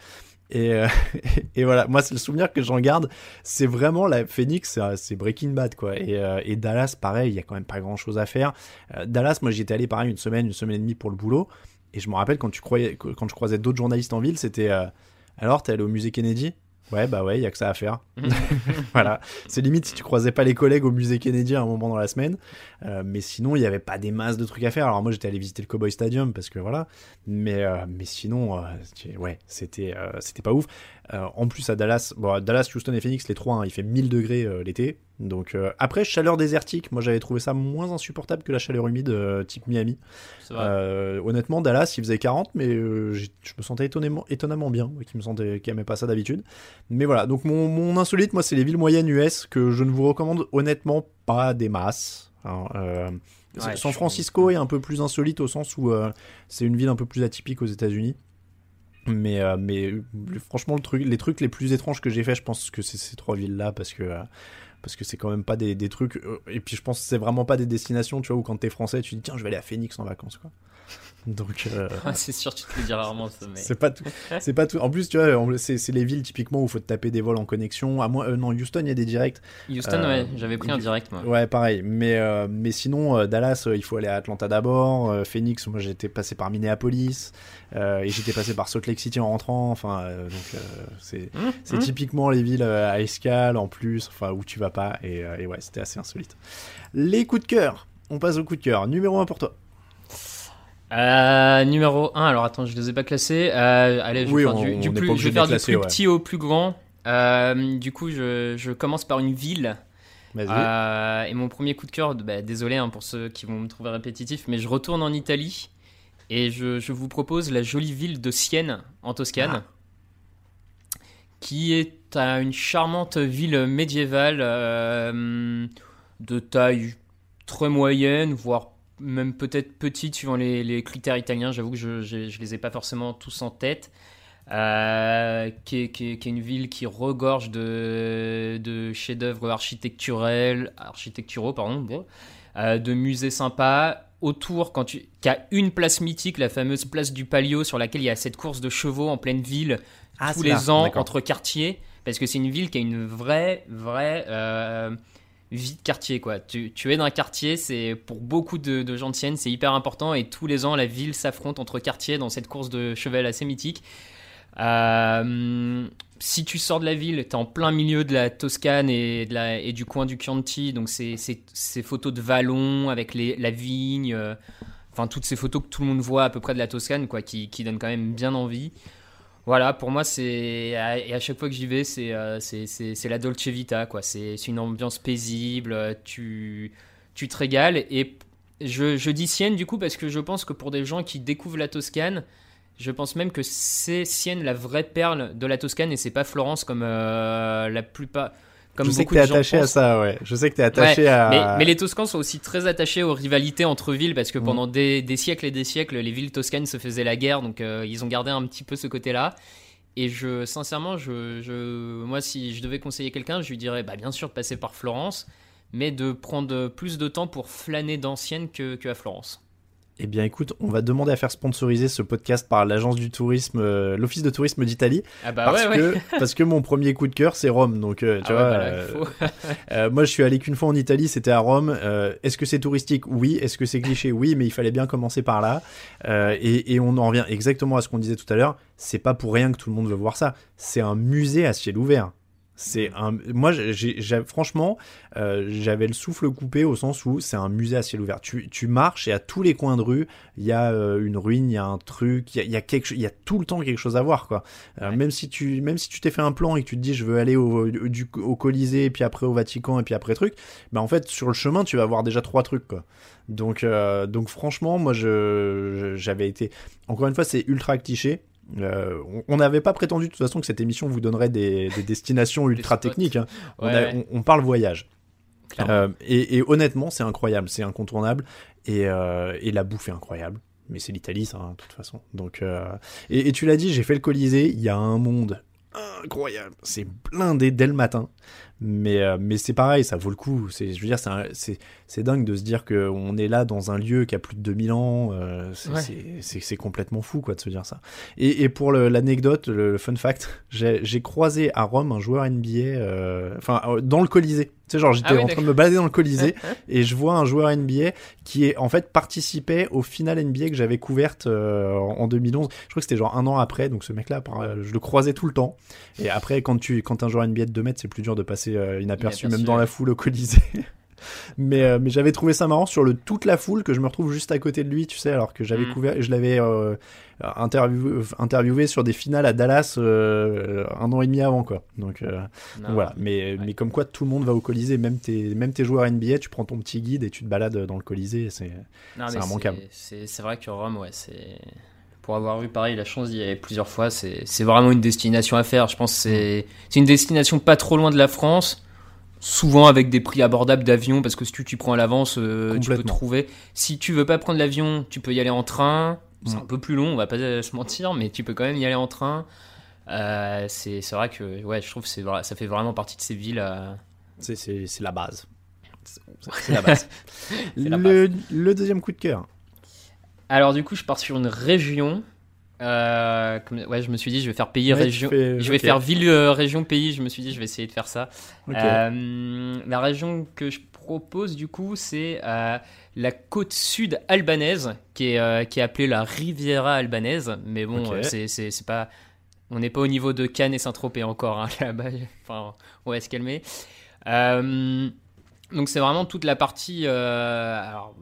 Et, euh, et voilà, moi, c'est le souvenir que j'en garde. C'est vraiment la Phoenix, c'est- c'est Breaking Bad, quoi. Et, euh, et Dallas, pareil, il y a quand même pas grand chose à faire. Euh, Dallas, moi, j'y étais allé pareil une semaine, une semaine et demie pour le boulot. Et je me rappelle quand tu croyais, quand je croisais d'autres journalistes en ville, c'était euh, alors t'es allé au musée Kennedy? Ouais, bah ouais, il y a que ça à faire. voilà, c'est limite si tu croisais pas les collègues au musée Kennedy à un moment dans la semaine. Euh, mais sinon, il y avait pas des masses de trucs à faire. Alors moi, j'étais allé visiter le Cowboy Stadium parce que voilà. Mais euh, mais sinon, euh, ouais, c'était c'était pas ouf. Euh, en plus à Dallas, bon, à Dallas, Houston et Phoenix, les trois, hein, il fait 1000 degrés euh, l'été. Donc euh, après chaleur désertique, moi j'avais trouvé ça moins insupportable que la chaleur humide type Miami. Honnêtement, Dallas, il faisait 40, mais je me sentais étonnamment, étonnamment bien, qui me sentais, qui aimait pas ça d'habitude. Mais voilà, donc mon, mon insolite, moi, c'est les villes moyennes US que je ne vous recommande honnêtement pas des masses. hein, euh, Ouais, San Francisco est un peu plus insolite au sens où euh, c'est une ville un peu plus atypique aux États-Unis. Mais, euh, franchement, les trucs les plus étranges que j'ai fait, je pense que c'est ces trois villes-là parce que euh, parce que c'est quand même pas des, des trucs. euh, et puis je pense que c'est vraiment pas des destinations, tu vois, où quand t'es français, tu dis tiens, je vais aller à Phoenix en vacances, quoi. Donc euh, Ah, c'est sûr, tu te le dis rarement ça, mais. c'est pas tout. C'est pas tout. En plus, tu vois, c'est les villes typiquement où faut te taper des vols en connexion. À moins, euh, non, Houston, il y a des directs. Houston, Euh, ouais, j'avais pris un direct, moi. Ouais, pareil. Mais, euh, mais sinon, Dallas, il faut aller à Atlanta d'abord. Phoenix, moi j'étais passé par Minneapolis. Et j'étais passé par Salt Lake City en rentrant. Enfin, donc c'est c'est hum. typiquement les villes à escale en plus, enfin où tu vas pas. Et, et ouais, c'était assez insolite. Les coups de cœur. On passe au coup de cœur. Numéro 1 pour toi. Euh, numéro 1, alors attends, je les ai pas classés. Euh, allez, je vais Oui, faire on- du, plus, pas je obligé vais de faire les du classer, plus ouais. petit au plus grand. Euh, du coup, je, je commence par une ville. Et mon premier coup de cœur, bah, désolé hein, pour ceux qui vont me trouver répétitif, mais je retourne en Italie et je, je vous propose la jolie ville de Sienne, en Toscane, qui est une charmante ville médiévale de taille très moyenne, voire même peut-être petite suivant les, les critères italiens. J'avoue que je ne les ai pas forcément tous en tête. Euh, qui, est, qui est- qui est une ville qui regorge de, de chefs-d'œuvre architecturels, architecturaux, pardon, bon, euh, de musées sympas. Autour, quand tu, qui a une place mythique, la fameuse place du Palio, sur laquelle il y a cette course de chevaux en pleine ville Ah, tous là, les ans entre quartiers, parce que c'est une ville qui a une vraie, vraie, euh, vie de quartier quoi. Tu, tu es dans un quartier, c'est pour beaucoup de, gens de Sienne, c'est hyper important et tous les ans la ville s'affronte entre quartiers dans cette course de cheval assez mythique. Euh, si tu sors de la ville, tu es en plein milieu de la Toscane et, du coin du Chianti, donc c'est ces photos de vallons avec la vigne, euh, enfin toutes ces photos que tout le monde voit à peu près de la Toscane, quoi, qui, qui donnent quand même bien envie. Voilà, pour moi, c'est. Et à chaque fois que j'y vais, c'est euh, c'est- la Dolce Vita, quoi. C'est c'est une ambiance paisible, euh, tu, tu te régales. Et je, je dis Sienne, du coup, parce que je pense que pour des gens qui découvrent la Toscane, je pense même que c'est Sienne la vraie perle de la Toscane et c'est pas Florence comme euh, la plupart. Comme je sais que t'es attaché à ça, ouais. Je sais que t'es attaché Ouais, à. Mais, mais les Toscans sont aussi très attachés aux rivalités entre villes parce que Mhm. pendant des, des siècles et des siècles, les villes toscanes se faisaient la guerre, donc euh, ils ont gardé un petit peu ce côté-là. Et je, sincèrement, je, je- moi, si je devais conseiller quelqu'un, je lui dirais, bah, bien sûr, de passer par Florence, mais de prendre plus de temps pour flâner d'anciennes que, que à Florence. Eh bien, écoute, on va demander à faire sponsoriser ce podcast par l'agence du tourisme, euh, l'office de tourisme d'Italie, Ah bah parce ouais, ouais. que parce que mon premier coup de cœur c'est Rome. Donc, euh, tu Ah ouais, vois, bah là, euh, moi je suis allé qu'une fois en Italie, c'était à Rome. Est-ce que c'est touristique? Oui. Est-ce que c'est cliché? Oui, mais il fallait bien commencer par là. Et, et on en revient exactement à ce qu'on disait tout à l'heure. C'est pas pour rien que tout le monde veut voir ça. C'est un musée à ciel ouvert. C'est un. Moi, j'ai, j'ai- franchement, euh, j'avais le souffle coupé au sens où c'est un musée à ciel ouvert. Tu, tu marches et à tous les coins de rue, il y a euh, une ruine, il y a un truc, il y a, il y a quelque, il y a tout le temps quelque chose à voir, quoi. Euh, Ouais. Même si tu, même si tu t'es fait un plan et que tu te dis, je veux aller au, du, au Colisée, et puis après au Vatican, et puis après truc, bah en fait sur le chemin, tu vas voir déjà trois trucs, quoi. Donc, donc franchement, moi, je, je- j'avais été. Encore une fois, c'est ultra cliché. Euh, on- n'avait pas prétendu de toute façon que cette émission vous donnerait des, des destinations ultra techniques. hein. On, Ouais, a- ouais, on- on parle voyage. Euh, et, et honnêtement, c'est incroyable, c'est incontournable. Et, euh, et la bouffe est incroyable. Mais c'est l'Italie, ça, hein, de toute façon. Donc, et, et tu l'as dit, j'ai fait le Colisée. Il y a un monde incroyable. C'est blindé dès le matin. Mais, euh, mais c'est pareil, ça vaut le coup. C'est, je veux dire, c'est, dingue de se dire qu'on est là dans un lieu qui a plus de 2000 ans. euh, c'est, Ouais. complètement fou, quoi, de se dire ça. Et, et pour l'anecdote, le, le fun fact, j'ai, croisé à Rome un joueur NBA, euh, enfin, euh, dans le Colisée. Tu sais, genre, j'étais Ah oui, en train de me balader dans le Colisée et je vois un joueur NBA qui est en fait participait au final NBA que j'avais couverte euh, en en 2011. Je crois que c'était genre un an après, donc ce mec-là, je le croisais tout le temps. Et après, quand tu quand un joueur NBA de 2 mètres, c'est plus dur de passer euh, inaperçu, même dans la foule au Colisée. mais euh, mais j'avais trouvé ça marrant sur le toute la foule que je me retrouve juste à côté de lui, tu sais, alors que j'avais Mm. couvert, je l'avais euh, interviewé, interviewé sur des finales à Dallas euh, un an et demi avant, quoi. Donc Non. voilà, mais, mais comme quoi tout le monde va au Colisée, même tes, même tes joueurs NBA, tu prends ton petit guide et tu te balades dans le Colisée. C'est... Immanquable. C'est c'est vrai que Rome, ouais, c'est. Pour avoir eu pareil la chance d'y aller plusieurs fois, c'est vraiment une destination à faire. Je pense que c'est une destination pas trop loin de la France, souvent avec des prix abordables d'avion, parce que si tu t'y prends à l'avance, euh, tu peux trouver. Si tu veux pas prendre l'avion, tu peux y aller en train. C'est Mm. un peu plus long, on va pas se mentir, mais tu peux quand même y aller en train. Euh, c'est c'est vrai que ouais, je trouve que c'est vrai- ça fait vraiment partie de ces villes. euh, C'est, c'est, c'est la base. C'est, la base. La le, le deuxième coup de cœur. Alors du coup, je pars sur une région. Euh, comme- ouais, je me suis dit, je vais faire pays Ouais, région. fais- Je vais faire ville euh, région pays. Je me suis dit, je vais essayer de faire ça. Euh, la région que je propose du coup, c'est la côte sud albanaise, qui est qui est appelée la Riviera albanaise. Mais bon, Ok. euh, c'est pas. On n'est pas au niveau de Cannes et Saint-Tropez encore hein, là-bas. Enfin, on va se calmer. Donc c'est vraiment toute la partie alors,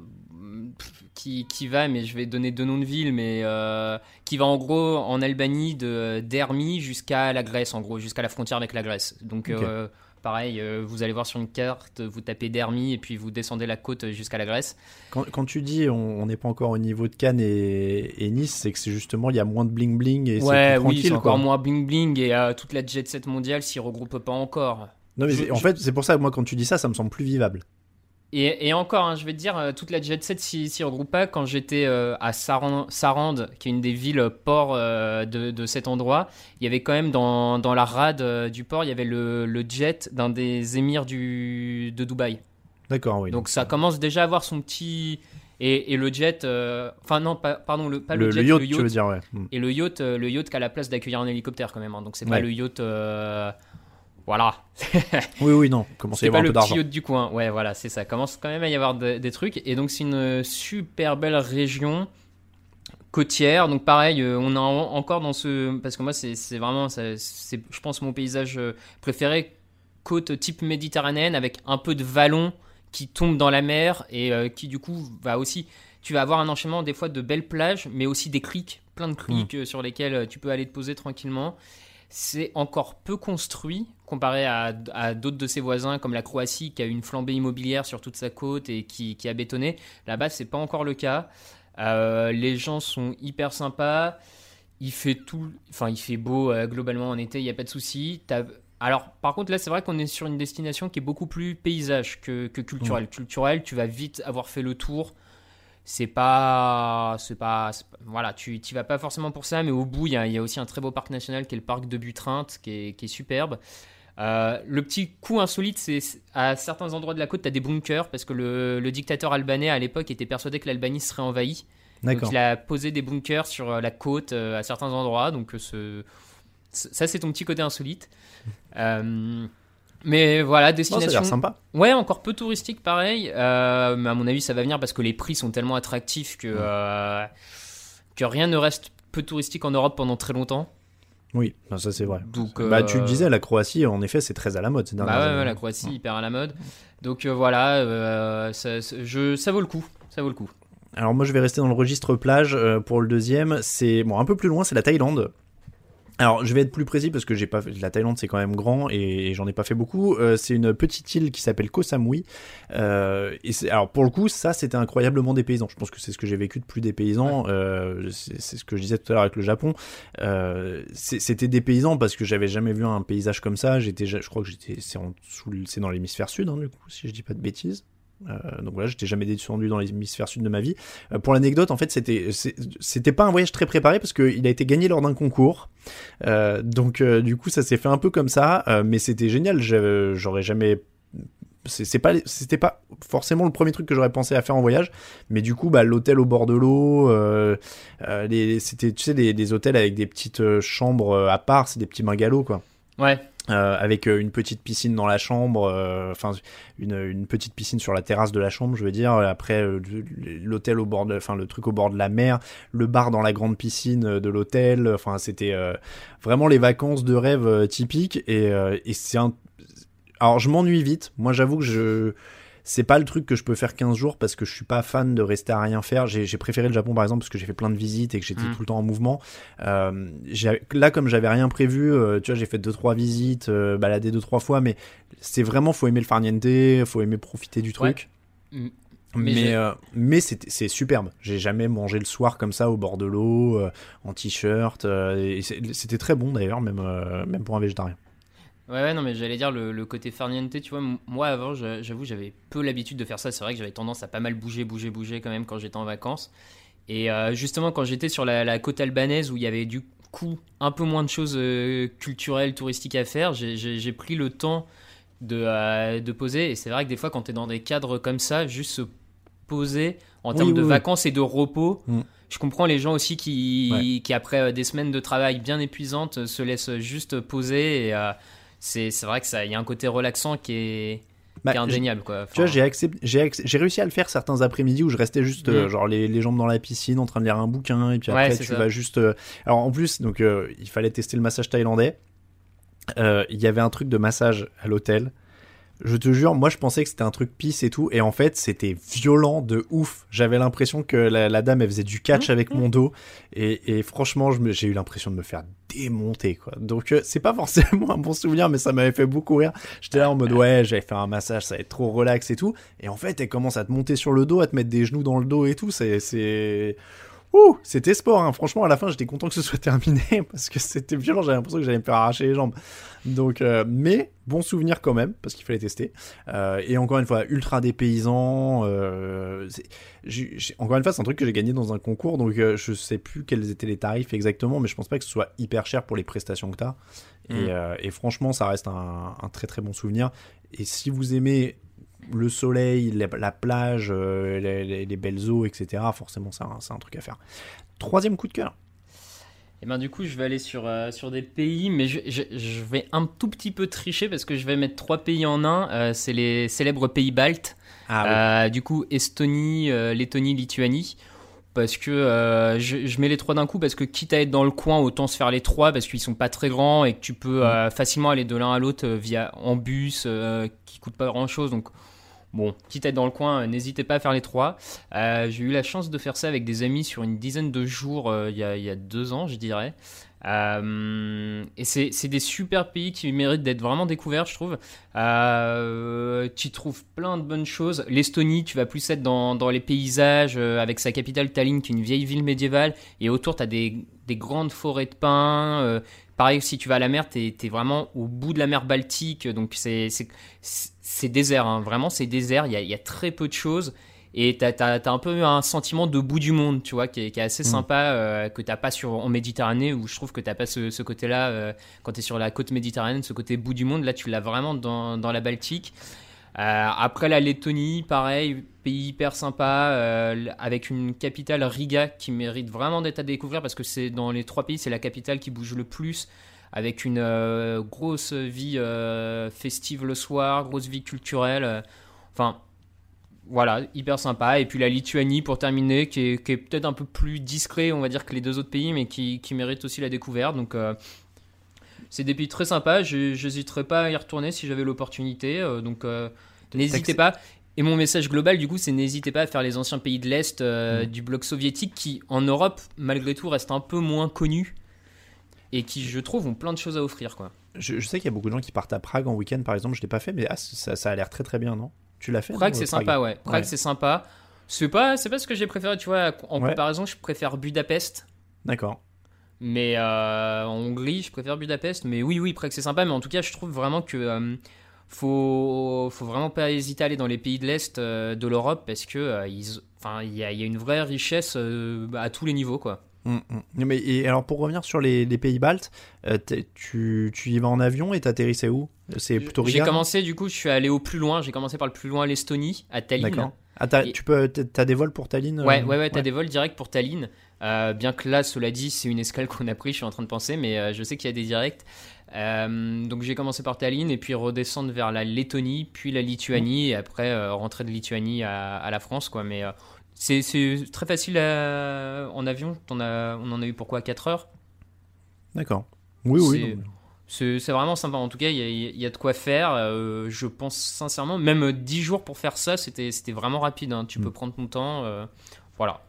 qui, qui va, mais je vais donner deux noms de villes, mais euh, qui va en gros en Albanie de d'Hermie jusqu'à la Grèce, en gros, jusqu'à la frontière avec la Grèce. Donc euh, pareil, euh, vous allez voir sur une carte, vous tapez d'Hermie et puis vous descendez la côte jusqu'à la Grèce. Quand, quand tu dis on n'est pas encore au niveau de Cannes et, et Nice, c'est que c'est justement il y a moins de bling bling et ouais, c'est plus oui, tranquille. encore quoi. moins bling bling et toute la jet set mondiale s'y regroupe pas encore. Non, mais Je- en je- fait, c'est pour ça que moi, quand tu dis ça, ça me semble plus vivable. Et, et encore, hein, je vais te dire, euh, toute la jet set s'y s'y regroupe pas. Quand j'étais euh, à Saran- Sarande, qui est une des villes euh, ports euh, de, de cet endroit, il y avait quand même dans, dans la rade euh, du port, il y avait le, le jet d'un des émirs du, de Dubaï. D'accord, oui. Donc ça commence déjà à avoir son petit... Et, et le jet... Enfin non, pas, pardon, le, pas le, le, jet, le yacht, le tu veux dire, ouais. Hmm. Et le yacht, le yacht qui a la place d'accueillir un hélicoptère quand même. hein. Donc c'est pas Ouais. le yacht... voilà. Oui, oui, non. Commence à y avoir pas un le petit yacht du coin. Ouais, voilà, c'est ça. Commence quand même à y avoir de- des trucs. Et donc, c'est une super belle région côtière. Donc, pareil, euh, on est en- encore dans ce. Parce que moi, c'est vraiment, c'est, je pense, mon paysage euh, préféré. Côte type méditerranéenne avec un peu de vallon qui tombe dans la mer et euh, qui, du coup, va aussi. Tu vas avoir un enchaînement des fois de belles plages, mais aussi des clics, plein de clics euh, sur lesquels euh, tu peux aller te poser tranquillement. C'est encore peu construit comparé à, à d'autres de ses voisins comme la Croatie qui a une flambée immobilière sur toute sa côte et qui, qui a bétonné. Là-bas, c'est pas encore le cas. Euh, les gens sont hyper sympas. Il fait tout, enfin il fait beau euh, globalement en été, il y a pas de souci. Alors par contre là, c'est vrai qu'on est sur une destination qui est beaucoup plus paysage que, que culturel. Culturel, tu vas vite avoir fait le tour c'est pas c'est pas, voilà tu tu vas pas forcément pour ça mais au bout il y a, il y a aussi un très beau parc national qui est le parc de qui est, qui est superbe Euh, le petit coup insolite c'est à certains endroits de la côte tu as des bunkers parce que le, le dictateur albanais à l'époque était persuadé que l'Albanie serait envahie donc il a posé des bunkers sur euh, la côte euh, à certains endroits donc ce- ça c'est ton petit côté insolite Euh, mais voilà Oh, ça a destination l'air sympa. Ouais, encore peu touristique, pareil. Mais à mon avis, ça va venir parce que les prix sont tellement attractifs que, que rien ne reste peu touristique en Europe pendant très longtemps. Oui, ça c'est vrai. Donc, Bah, euh, tu le disais, la Croatie, en effet, c'est très à la mode ces Bah dernières ouais, années. ouais, la Croatie, hyper à la mode. Donc euh, voilà, euh, ça, ça- je, ça vaut le coup. Ça vaut le coup. Alors moi je vais rester dans le registre plage euh, pour le deuxième. C'est bon un peu plus loin, c'est la Thaïlande. Alors je vais être plus précis parce que j'ai pas fait- la Thaïlande c'est quand même grand et, et j'en ai pas fait beaucoup. Euh, c'est une petite île qui s'appelle Koh Samui. Euh, et c'est- alors pour le coup ça c'était incroyablement dépaysant. Je pense que c'est ce que j'ai vécu de plus dépaysant. Euh, c'est ce que je disais tout à l'heure avec le Japon. Euh, c'était dépaysant parce que j'avais jamais vu un paysage comme ça. J'étais je crois que j'étais c'est en dessous le- c'est dans l'hémisphère sud hein, du coup si je dis pas de bêtises. Euh, donc voilà, j'étais jamais descendu dans l'hémisphère sud de ma vie. Euh, pour l'anecdote, en fait, c'était c'était pas un voyage très préparé parce qu'il a été gagné lors d'un concours. Euh, donc du coup, ça s'est fait un peu comme ça, mais c'était génial. J'aurais jamais c'est pas c'était pas forcément le premier truc que j'aurais pensé à faire en voyage mais du coup bah l'hôtel au bord de l'eau c'était tu sais des, des hôtels avec des petites chambres à part c'est des petits bungalows quoi Ouais, euh, avec euh, une petite piscine dans la chambre, euh, enfin une, une petite piscine sur la terrasse de la chambre, je veux dire. Après euh, l'hôtel au bord, enfin le truc au bord de la mer, le bar dans la grande piscine euh, de l'hôtel. Enfin c'était vraiment les vacances de rêve typiques et, et c'est un. Alors je m'ennuie vite. Moi j'avoue que je c'est pas le truc que je peux faire 15 jours parce que je suis pas fan de rester à rien faire. J'ai préféré le Japon par exemple parce que j'ai fait plein de visites et que j'étais Mm. tout le temps en mouvement. Euh, là, comme j'avais rien prévu, euh, tu vois, j'ai fait deux trois visites, euh, baladé deux trois fois, mais c'est vraiment faut aimer le farniente, faut aimer profiter du truc. Mm. Mais Mais euh, c'est superbe. J'ai jamais mangé le soir comme ça au bord de l'eau, euh, en t-shirt. euh, C'était très bon d'ailleurs, même même pour un végétarien. Ouais, ouais, non, mais j'allais dire le, le côté farniente, tu vois. Moi, avant, j'avoue, j'avais peu l'habitude de faire ça. C'est vrai que j'avais tendance à pas mal bouger, bouger, bouger quand même quand j'étais en vacances. Et euh, justement, quand j'étais sur la, la côte albanaise où il y avait du coup un peu moins de choses euh, culturelles, touristiques à faire, j'ai- pris le temps de, euh, de poser. Et c'est vrai que des fois, quand tu es dans des cadres comme ça, juste se poser en Oui, termes de oui, vacances et de repos. Mm. Je comprends les gens aussi qui, Ouais. qui après des semaines de travail bien épuisantes, se laissent juste poser. Et c'est vrai que ça, il y a un côté relaxant qui est, Bah, qui est indéniable, quoi. Tu vois, j'ai accepté, j'ai réussi à le faire certains après-midi où je restais juste euh, Mm. genre les, les jambes dans la piscine en train de lire un bouquin et puis après tu ça. vas juste. euh, Alors en plus donc euh, il fallait tester le massage thaïlandais. Il y avait un truc de massage à l'hôtel. Je te jure, moi je pensais que c'était un truc pisse et tout, et en fait c'était violent de ouf. J'avais l'impression que la, la dame elle faisait du catch avec mon dos, et, et franchement j'ai eu l'impression de me faire démonter quoi. Donc euh, c'est pas forcément un bon souvenir, mais ça m'avait fait beaucoup rire. J'étais là en mode ouais, j'avais fait un massage, ça va être trop relax et tout, et en fait elle commence à te monter sur le dos, à te mettre des genoux dans le dos et tout. C'est c'est Ouh, c'était sport, hein. franchement, à la fin, j'étais content que ce soit terminé parce que c'était violent, j'avais l'impression que j'allais me faire arracher les jambes. Donc, euh, mais bon souvenir quand même, parce qu'il fallait tester. Euh, et encore une fois, ultra dépaysant. Euh, encore une fois, c'est un truc que j'ai gagné dans un concours, donc euh, je sais plus quels étaient les tarifs exactement, mais je pense pas que ce soit hyper cher pour les prestations que t'as. Mm. Et, et franchement, ça reste un, un très très bon souvenir. Et si vous aimez le soleil, la, la plage, euh, les, les- les belles eaux, etc., forcément, c'est un, un truc à faire. Troisième coup de cœur. Et ben du coup, je vais aller sur, euh, sur des pays, mais je, je- je vais un tout petit peu tricher parce que je vais mettre trois pays en un. Euh, c'est les célèbres pays baltes. Ah du coup, Estonie, Lettonie, Lituanie. Parce que euh, je, je mets les trois d'un coup parce que quitte à être dans le coin, autant se faire les trois parce qu'ils sont pas très grands et que tu peux euh, facilement aller de l'un à l'autre via en bus euh, qui coûte pas grand chose. Donc bon, quitte à dans le coin, euh, n'hésitez pas à faire les trois. Euh, J'ai eu la chance de faire ça avec des amis sur une dizaine de jours euh, il y, a, deux ans, je dirais. Et c'est des super pays qui méritent d'être vraiment découverts, je trouve. Tu trouves plein de bonnes choses. L'Estonie, tu vas plus être dans, les paysages, avec sa capitale Tallinn, qui est une vieille ville médiévale. Et autour, tu as des, des grandes forêts de pins. pareil, si tu vas à la mer, tu es, vraiment au bout de la mer Baltique. Donc, c'est désert, hein. vraiment, c'est désert. Il y a, il y a très peu de choses. Et tu as, un peu un sentiment de bout du monde, tu vois, qui est, qui est assez sympa, euh, que t'as pas sur, en Méditerranée, où je trouve que t'as pas ce, ce côté-là, euh, quand tu es sur la côte méditerranéenne, ce côté bout du monde, là tu l'as vraiment dans, dans la Baltique. Euh, après la Lettonie, pareil, pays hyper sympa, euh, avec une capitale Riga qui mérite vraiment d'être à découvrir parce que c'est dans les trois pays, c'est la capitale qui bouge le plus, avec une euh, grosse vie euh, festive le soir, grosse vie culturelle. euh, Enfin, voilà, hyper sympa. Et puis la Lituanie pour terminer, qui est, peut-être un peu plus discret, on va dire, que les deux autres pays, mais qui, qui mérite aussi la découverte. Donc, c'est des pays très sympas. Je n'hésiterai pas à y retourner si j'avais l'opportunité. donc, n'hésitez pas. Et mon message global, du coup, c'est n'hésitez pas à faire les anciens pays de l'Est euh, du bloc soviétique qui, en Europe, malgré tout, restent un peu moins connus et qui, je trouve, ont plein de choses à offrir. Quoi. Je, je sais qu'il y a beaucoup de gens qui partent à Prague en week-end, par exemple. Je l'ai pas fait, mais ah, ça, ça a l'air très très bien, non? Tu l'as fait Prague, c'est Prague? sympa, ouais. Prague, Ouais. c'est sympa. C'est pas, c'est pas ce que j'ai préféré, tu vois. En Ouais. comparaison, je préfère Budapest. D'accord. Mais euh, en Hongrie, je préfère Budapest. Mais oui, oui, Prague, c'est sympa. Mais en tout cas, je trouve vraiment que euh, faut, faut vraiment pas hésiter à aller dans les pays de l'Est euh, de l'Europe parce que euh, il y y a une vraie richesse euh, à tous les niveaux, quoi. Mm, mm. Mais, et alors pour revenir sur les, les pays baltes, euh, tu, tu y vas en avion et t'atterrissais où? C'est plutôt J'ai Riga? non commencé, du coup, je suis allé au plus loin. J'ai commencé par le plus loin, l'Estonie, à Tallinn. D'accord. Ah, t'as, Et- tu peux, t'as des vols pour Tallinn euh, Ouais, ouais, ouais, t'as des vols directs pour Tallinn. Euh, bien que là, cela dit, c'est une escale qu'on a pris, je suis en train de penser, mais euh, je sais qu'il y a des directs. Euh, donc j'ai commencé par Tallinn et puis redescendre vers la Lettonie, puis la Lituanie, et après euh, rentrer de Lituanie à, à la France, quoi. Mais euh, c'est très facile à- en avion. On en a eu pourquoi 4 heures? D'accord. Oui, oui. C'est- vraiment sympa. En tout cas, il y a, il y a de quoi faire. Euh, je pense sincèrement, même 10 jours pour faire ça, c'était vraiment rapide. hein. Tu peux prendre ton temps. euh, voilà.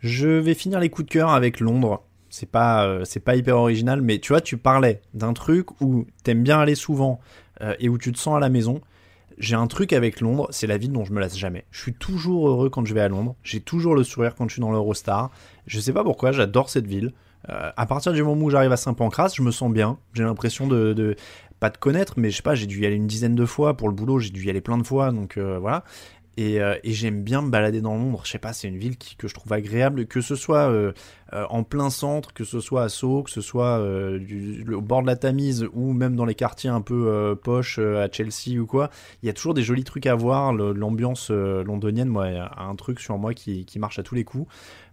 Je vais finir les coups de cœur avec Londres. C'est pas, euh, c'est pas hyper original, mais tu vois, tu parlais d'un truc où t'aimes bien aller souvent et où tu te sens à la maison. J'ai un truc avec Londres, c'est la ville dont je me lasse jamais. Je suis toujours heureux quand je vais à Londres. J'ai toujours le sourire quand je suis dans l'Eurostar. Je sais pas pourquoi, j'adore cette ville. Euh, à partir du moment où j'arrive à Saint-Pancras, je me sens bien. J'ai l'impression de, de- pas de connaître, mais je sais pas, j'ai dû y aller une dizaine de fois pour le boulot. J'ai dû y aller plein de fois, donc euh, voilà. Et, euh, et j'aime bien me balader dans Londres. Je sais pas, c'est une ville que je trouve agréable, que ce soit euh, euh, en plein centre, que ce soit à Sceaux, que ce soit au bord de la Tamise ou même dans les quartiers un peu euh, à Chelsea ou quoi. Il y a toujours des jolis trucs à voir. L'ambiance londonienne, moi, a un truc sur moi qui, marche à tous les coups.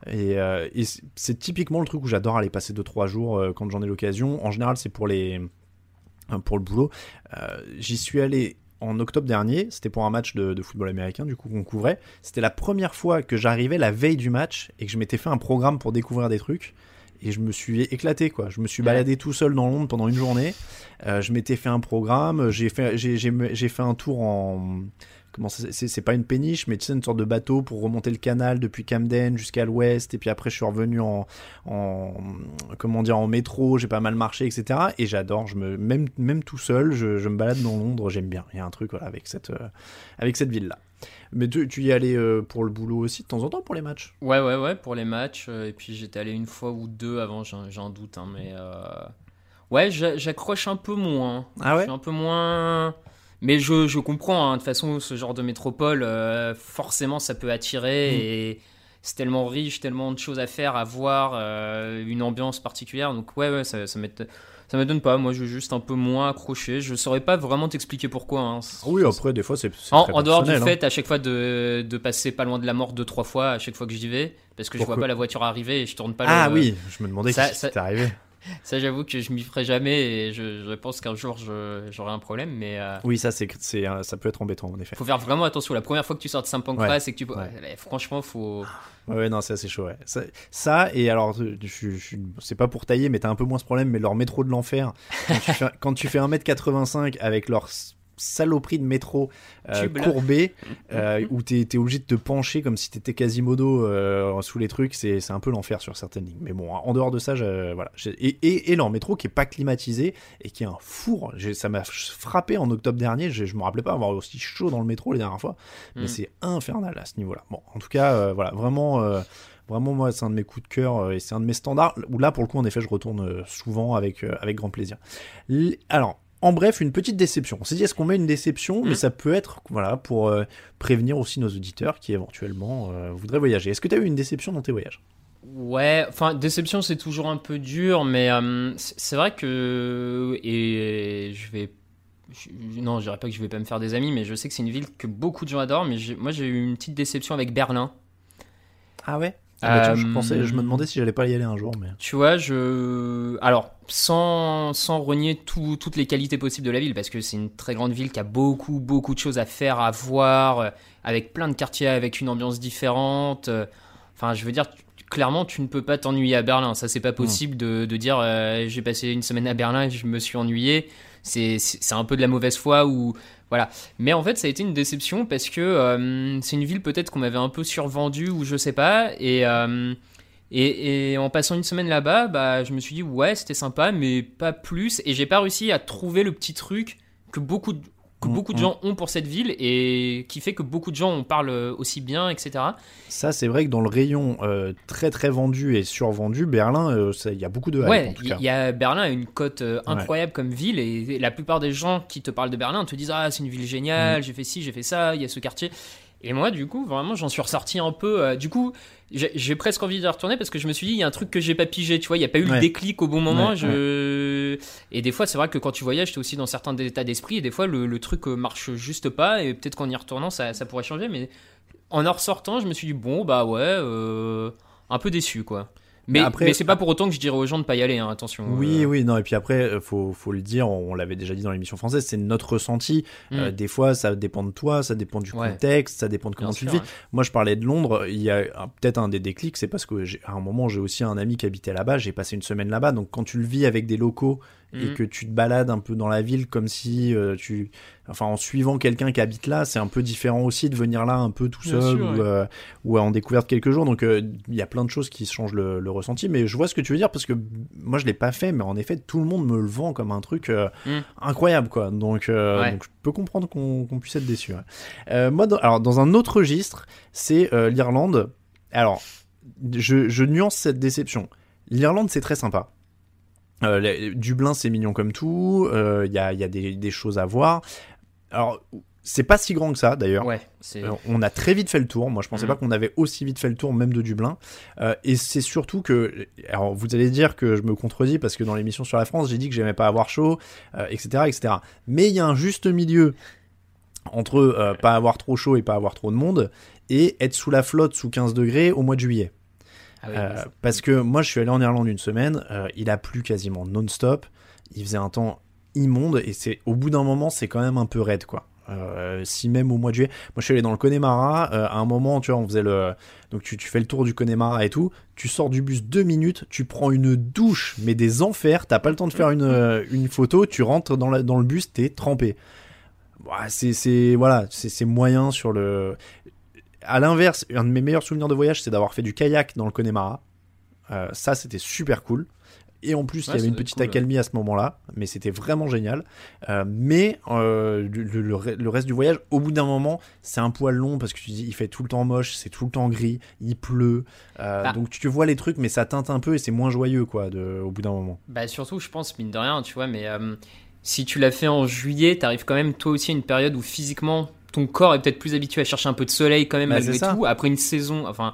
Et, c'est- typiquement le truc où j'adore aller passer 2-3 jours quand j'en ai l'occasion. En général, c'est pour les pour le boulot. J'y suis allé en octobre dernier, c'était pour un match de, de football américain du coup qu'on couvrait. C'était la première fois que j'arrivais la veille du match et que je m'étais fait un programme pour découvrir des trucs. Et je me suis éclaté quoi. Je me suis baladé tout seul dans Londres pendant une journée. Euh, je m'étais fait un programme. Fait j'ai fait un tour en comment c'est pas une péniche mais tu sais une sorte de bateau pour remonter le canal depuis Camden jusqu'à l'ouest et puis après je suis revenu en en comment dire en métro j'ai pas mal marché etc et j'adore je me même même tout seul je, je me balade dans Londres j'aime bien il y a un truc voilà avec cette euh, avec cette ville là mais tu, tu y allais euh, pour le boulot aussi de temps en temps pour les matchs? Ouais, ouais, ouais, pour les matchs. euh, Et puis j'étais allé une fois ou deux avant, un doute. hein, mais euh, ouais, j'a- j'accroche un peu moins. Ah ouais? Je suis un peu moins. Mais je, je comprends, hein, de toute façon, ce genre de métropole, euh, forcément, ça peut attirer. Mm. Et c'est tellement riche, tellement de choses à faire, à voir, euh, une ambiance particulière. Donc, ouais, ouais, ça, ça ça m'étonne pas, moi je suis juste un peu moins accroché. Je saurais pas vraiment t'expliquer pourquoi. hein. Oui, après, des fois, c'est. En, en dehors du hein. fait à chaque fois de, de passer pas loin de la mort deux trois fois à chaque fois que j'y vais parce que je Pourquoi vois pas la voiture arriver et je tourne pas Ah le- oui, je me demandais Ça- si ça- arrivé. Ça j'avoue que je m'y ferai jamais et je, je pense qu'un jour j'aurai un problème mais euh, Oui, ça, c'est, c'est, ça peut être embêtant, en effet. faut faire vraiment attention la première fois que tu sors de Saint Pancras et que tu Ouais. ouais, franchement faut Ouais, non, c'est assez chaud. Ça, ça, et alors, je, je- c'est pas pour tailler, mais t'as un peu moins ce problème, mais leur métro de l'enfer, quand tu fais, quand tu fais 1m85 avec leur saloperie de métro euh, là. courbé, euh, où t'es, t'es obligé de te pencher comme si t'étais Quasimodo euh, sous les trucs, c'est, un peu l'enfer sur certaines lignes. Mais bon, en dehors de ça, je- voilà. Et, et, leur métro qui est pas climatisé et qui est un four. Ça m'a frappé en octobre dernier, je, je me rappelais pas avoir aussi chaud dans le métro les dernières fois, mais Mm. c'est infernal à ce niveau-là. Bon, en tout cas, euh, voilà, vraiment. Vraiment, moi, c'est un de mes coups de cœur et c'est un de mes standards où là, pour le coup, en effet, je retourne souvent avec, avec grand plaisir. Alors, en bref, une petite déception. On s'est dit, est-ce qu'on met une déception Mais Mhm. ça peut être, voilà, pour euh, prévenir aussi nos auditeurs qui éventuellement euh, voudraient voyager. Est-ce que tu as eu une déception dans tes voyages? Ouais, enfin, déception, c'est toujours un peu dur, mais euh, c'est vrai que. Et je vais. je- non, je dirais pas que je vais pas me faire des amis, mais je sais que c'est une ville que beaucoup de gens adorent. Mais moi, j'ai eu une petite déception avec Berlin. Ah ouais? Ah bah tiens, je, Euh, pensais, je me demandais si j'allais pas y aller un jour, mais. Tu vois, je. Alors, sans, sans renier tout- toutes les qualités possibles de la ville, parce que c'est une très grande ville qui a beaucoup, beaucoup de choses à faire, à voir, euh, avec plein de quartiers, avec une ambiance différente. euh, Enfin, je veux dire, clairement, tu ne peux pas t'ennuyer à Berlin. Ça, c'est pas possible de, de dire euh, j'ai passé une semaine à Berlin et je me suis ennuyé. C'est un peu de la mauvaise foi ou. Voilà. Mais en fait, ça a été une déception parce que euh, c'est une ville peut-être qu'on m'avait un peu survendue ou je sais pas. Et. euh, en passant une semaine là-bas, bah, je me suis dit, ouais, c'était sympa, mais pas plus. Et j'ai pas réussi à trouver le petit truc que beaucoup que Mm, beaucoup de mm. gens ont pour cette ville et qui fait que beaucoup de gens en parlent aussi bien, etc. Ça, c'est vrai que dans le rayon euh, très très vendu et survendu, Berlin, euh, il y a beaucoup de hype, en Ouais, tout cas. y, a Berlin a une cote euh, incroyable comme ville et la plupart des gens qui te parlent de Berlin te disent ah c'est une ville géniale, Mm. j'ai fait ci, j'ai fait ça, il y a ce quartier. Et moi du coup vraiment j'en suis ressorti un peu. euh, du coup j'ai presque envie de retourner parce que je me suis dit il y a un truc que j'ai pas pigé, tu vois, il y a pas eu Ouais. le déclic au bon moment. Ouais, je... Et des fois c'est vrai que quand tu voyages t'es aussi dans certains états d'esprit et des fois le, le truc euh, marche juste pas et peut-être qu'en y retournant ça, ça pourrait changer. Mais en en ressortant je me suis dit bon bah ouais euh, un peu déçu quoi. Mais, Mais après- mais c'est pas pour autant que je dirais aux gens de pas y aller, hein, attention. Oui, Euh, oui, non, et puis après, euh, faut, faut le dire, on, on l'avait déjà dit dans l'émission française, c'est notre ressenti. Mm. Euh, des fois, ça dépend de toi, ça dépend du Ouais. contexte, ça dépend de comment Bien tu le vis. Moi, je parlais de Londres, il y a peut-être un des déclics, c'est parce que à un moment, j'ai aussi un ami qui habitait là-bas, j'ai passé une semaine là-bas, donc quand tu le vis avec des locaux et Mhm. que tu te balades un peu dans la ville comme si euh, tu. Enfin, en suivant quelqu'un qui habite là, c'est un peu différent aussi de venir là un peu tout seul sûr, ou, ouais. euh, ou en découverte quelques jours. Donc, euh, il y a plein de choses qui changent le, le ressenti. Mais je vois ce que tu veux dire parce que moi, je l'ai pas fait, mais en effet, tout le monde me le vend comme un truc Mm. incroyable, quoi. Donc, Ouais. donc, je peux comprendre qu'on puisse être déçu. ouais. Moi, dans, alors, dans un autre registre, c'est l'Irlande. Alors, je, je nuance cette déception. L'Irlande, c'est très sympa. Euh, Dublin, c'est mignon comme tout. euh, Il y, a, il y a des, des choses à voir. Alors, c'est pas si grand que ça, d'ailleurs. Ouais. Euh, on a très vite fait le tour. Moi, je pensais Mhm. pas qu'on avait aussi vite fait le tour, même de Dublin. Euh, et c'est surtout que, alors, vous allez dire que je me contredis parce que dans l'émission sur la France, j'ai dit que j'aimais pas avoir chaud, euh, etc., etc. Mais il y a un juste milieu entre euh, pas avoir trop chaud et pas avoir trop de monde et être sous la flotte sous 15 degrés au mois de juillet. Ah oui, Euh, parce que moi, je suis allé en Irlande une semaine, euh, il a plu quasiment non-stop, il faisait un temps immonde, et c'est au bout d'un moment, c'est quand même un peu raide, quoi. Euh, si même au mois de juillet, moi je suis allé dans le Connemara, à un moment, tu vois, on faisait le, donc tu, tu fais le tour du Connemara et tout, tu sors du bus deux minutes, tu prends une douche, mais des enfers, t'as pas le temps de faire une, une photo, tu rentres dans, la, dans le bus, t'es trempé. Ouah, c'est, c'est, voilà, c'est moyen sur le, à l'inverse, un de mes meilleurs souvenirs de voyage, c'est d'avoir fait du kayak dans le Connemara. Euh, ça, c'était super cool. Et en plus, il y avait une petite cool, accalmie à ce moment-là, mais c'était vraiment génial. Euh, mais euh, le, le- le re- le reste du voyage, au bout d'un moment, c'est un poil long parce que tu dis, il fait tout le temps moche, c'est tout le temps gris, il pleut. Euh, Bah. Donc tu vois les trucs, mais ça teinte un peu et c'est moins joyeux, quoi, de, au bout d'un moment. Bah surtout, je pense, mine de rien, tu vois, mais euh, si tu l'as fait en juillet, t'arrives quand même toi aussi à une période où physiquement ton corps est peut-être plus habitué à chercher un peu de soleil quand même Bah, malgré tout. Après une saison, enfin,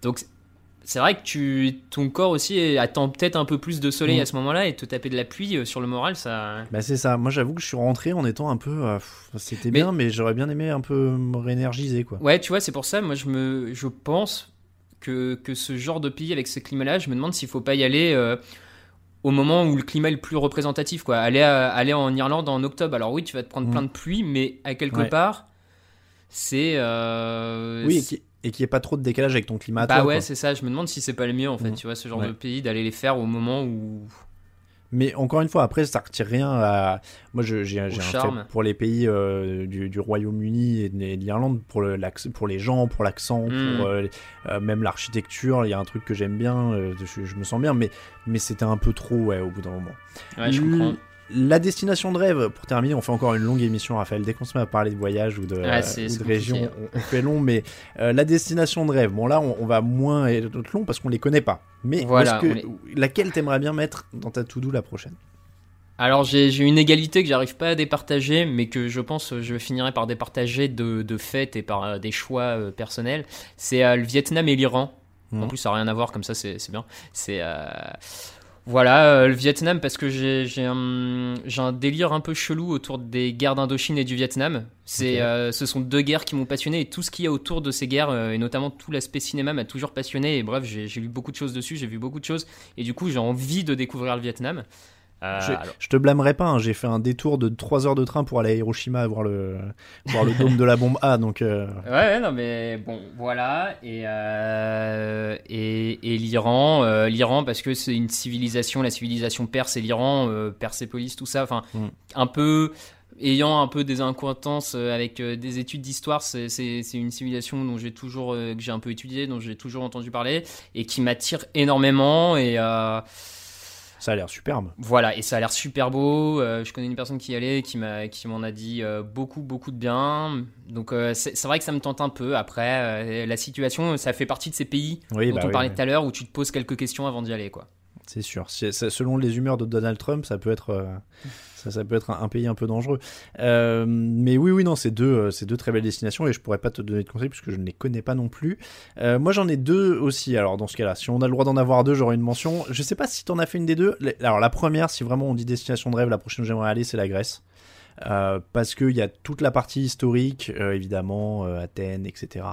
donc c'est vrai que tu, ton corps aussi attend peut-être un peu plus de soleil Mm. à ce moment-là et te taper de la pluie euh, sur le moral, ça. Bah c'est ça. Moi j'avoue que je suis rentré en étant un peu. euh, C'était bien, mais j'aurais bien aimé un peu me réénergiser quoi. Ouais, tu vois, c'est pour ça, moi je me, je pense que, que ce genre de pays avec ce climat-là, je me demande s'il faut pas y aller euh, au moment où le climat est le plus représentatif, quoi. Aller, à- aller en Irlande en octobre. Alors oui, tu vas te prendre Mm. plein de pluie, mais à quelque Ouais. part, c'est. euh, Oui, et qu'il n'y ait pas trop de décalage avec ton climat. Bah toi, ouais, c'est ça. Je me demande si c'est pas le mieux en fait, Mhm. tu vois, ce genre Ouais. de pays d'aller les faire au moment où. Mais encore une fois, après, ça retire rien à. Moi, j'ai j'ai un charme. pour les pays euh, du, du Royaume-Uni et de, l'Irlande, pour, le, pour les gens, pour l'accent, Mm. pour euh, euh, même l'architecture. Il y a un truc que j'aime bien, je, je me sens bien, mais, mais c'était un peu trop, ouais, au bout d'un moment. Ouais, je comprends. La destination de rêve, pour terminer, on fait encore une longue émission, Raphaël. Dès qu'on se met à parler de voyage ou de, c'est- ou de région, on, on fait long, mais euh, la destination de rêve, bon là, on, on va moins être long parce qu'on les connaît pas. Mais Voilà, que, laquelle t'aimerais bien mettre dans ta to-do la prochaine? Alors j'ai une égalité que j'arrive pas à départager, mais que je pense euh, je finirai par départager de, de fait et par euh, des choix euh, personnels. C'est euh, le Vietnam et l'Iran. En Mhm. plus, ça n'a rien à voir, comme ça c'est bien. C'est euh, voilà euh, le Vietnam parce que j'ai un, un délire un peu chelou autour des guerres d'Indochine et du Vietnam. Euh, ce sont deux guerres qui m'ont passionné et tout ce qu'il y a autour de ces guerres euh, et notamment tout l'aspect cinéma m'a toujours passionné. Et bref, j'ai j'ai lu beaucoup de choses dessus, j'ai vu beaucoup de choses et du coup j'ai envie de découvrir le Vietnam. Euh, Je, alors- je te blâmerai pas, hein, j'ai fait un détour de 3 heures de train pour aller à Hiroshima voir le, voir le dôme de la bombe A, donc euh, Ouais, non, mais bon, voilà. Et, euh, et, et l'Iran, l'Iran, parce que c'est une civilisation, la civilisation perse et l'Iran, Persépolis, tout ça, enfin, Mm. un peu. Ayant un peu des incointances euh, avec des études d'histoire, c'est- une civilisation dont j'ai toujours que j'ai un peu étudié, dont j'ai toujours entendu parler et qui m'attire énormément et ça a l'air superbe. voilà, et ça a l'air super beau. Euh, je connais une personne qui y allait, qui m'a, qui m'en a dit euh, beaucoup, beaucoup de bien. Donc euh, c'est, vrai que ça me tente un peu. Après, la situation, ça fait partie de ces pays Oui, dont bah on oui, parlait oui. tout à l'heure, où tu te poses quelques questions avant d'y aller, quoi. C'est sûr. Ça- selon les humeurs de Donald Trump, ça peut être, ça, ça peut être un, un pays un peu dangereux. Euh, mais oui, oui, non, c'est deux, euh, c'est deux très belles destinations et je pourrais pas te donner de conseils puisque je ne les connais pas non plus. Euh, moi, j'en ai deux aussi. Alors, dans ce cas-là, si on a le droit d'en avoir deux, j'aurai une mention. Je sais pas si t'en as fait une des deux. Alors, la première, si vraiment on dit destination de rêve, la prochaine où j'aimerais aller, c'est la Grèce. Euh, parce qu'il y a toute la partie historique, euh, évidemment, euh, Athènes, etc.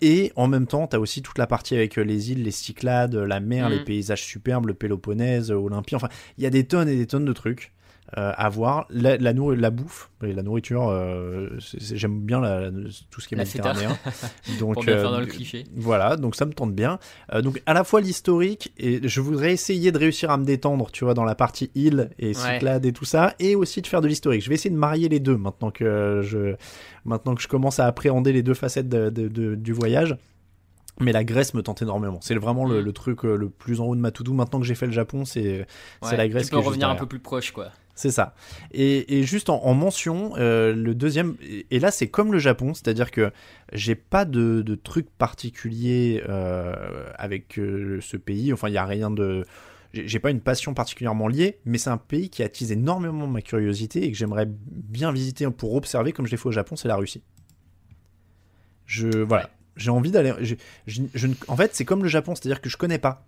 Et en même temps, tu as aussi toute la partie avec les îles, les Cyclades, la mer, les paysages superbes, le Péloponnèse, Olympie. Enfin, il y a des tonnes et des tonnes de trucs euh, à voir. La, la, la bouffe, et la nourriture, euh, j'aime bien la- tout ce qui est La méditerranéen. donc, Pour bien faire euh, dans le cliché. voilà, donc ça me tente bien. Euh, donc à la fois l'historique et je voudrais essayer de réussir à me détendre, tu vois, dans la partie île et Cyclades et tout ça, et aussi de faire de l'historique. Je vais essayer de marier les deux maintenant que je, maintenant que je commence à appréhender les deux facettes de- de- de- du voyage. Mais la Grèce me tente énormément. C'est vraiment le, Mm. le truc le plus en haut de ma to-do. Maintenant que j'ai fait le Japon, c'est c'est Ouais, la Grèce Tu qui peux est juste revenir un peu plus proche, quoi. C'est ça. Et, et juste en, en mention, euh, le deuxième, et- là c'est comme le Japon, c'est-à-dire que j'ai pas de, de truc particulier euh, avec euh, ce pays. Enfin, il y a rien de, j'ai pas une passion particulièrement liée, mais c'est un pays qui attise énormément ma curiosité et que j'aimerais bien visiter pour observer, comme je l'ai fait au Japon, c'est la Russie. Je voilà, j'ai envie d'aller. je- je- je ne- en fait, c'est comme le Japon, c'est-à-dire que je connais pas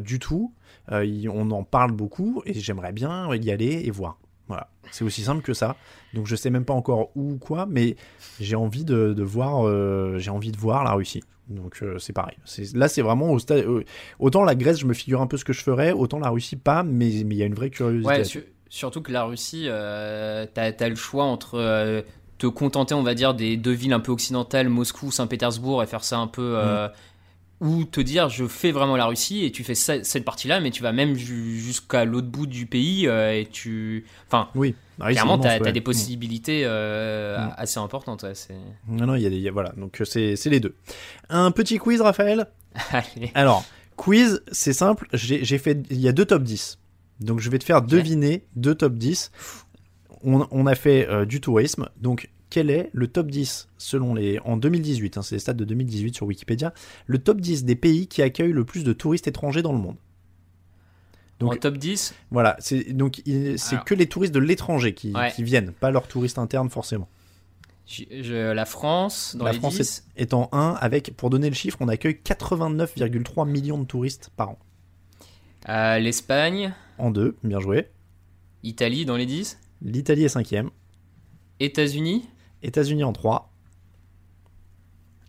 du tout. Euh, on en parle beaucoup et j'aimerais bien y aller et voir. Voilà, c'est aussi simple que ça. Donc je sais même pas encore où ou quoi, mais j'ai envie de, de voir. euh, j'ai envie de voir la Russie. Donc euh, c'est pareil. Là c'est vraiment au stade. euh, autant la Grèce, je me figure un peu ce que je ferais, autant la Russie pas. Mais mais il y a une vraie curiosité. Ouais, su- surtout que la Russie, t'as as le choix entre te contenter, on va dire, des deux villes un peu occidentales, Moscou, Saint-Pétersbourg, et faire ça un peu. euh, Ou te dire, je fais vraiment la Russie, et tu fais cette partie-là, mais tu vas même ju- jusqu'à l'autre bout du pays, euh, et tu. Enfin, Oui. Russie, clairement, immense, as des possibilités euh, Mm. assez importantes. ouais, c'est- Non non, il y a y a- voilà. Donc euh, c'est c'est les deux. Un petit quiz, Raphaël? Allez. Alors, quiz, c'est simple. J'ai j'ai fait, il y a deux top 10. Donc, je vais te faire deviner deux top 10. On, on a fait euh, du tourisme. Donc, quel est le top 10 selon les. En 2018, hein, c'est les stats de 2018 sur Wikipédia. Le top 10 des pays qui accueillent le plus de touristes étrangers dans le monde? Donc- en top 10, Voilà, c'est donc c'est que les touristes de l'étranger qui, Ouais. qui viennent, pas leurs touristes internes forcément. Je- la France, dans la les France 10. est, est en 1 avec, pour donner le chiffre, on accueille 89,3 millions de touristes par an. Euh, L'Espagne, En 2, bien joué. Italie dans les 10. L'Italie est 5 États-Unis? États-Unis en 3.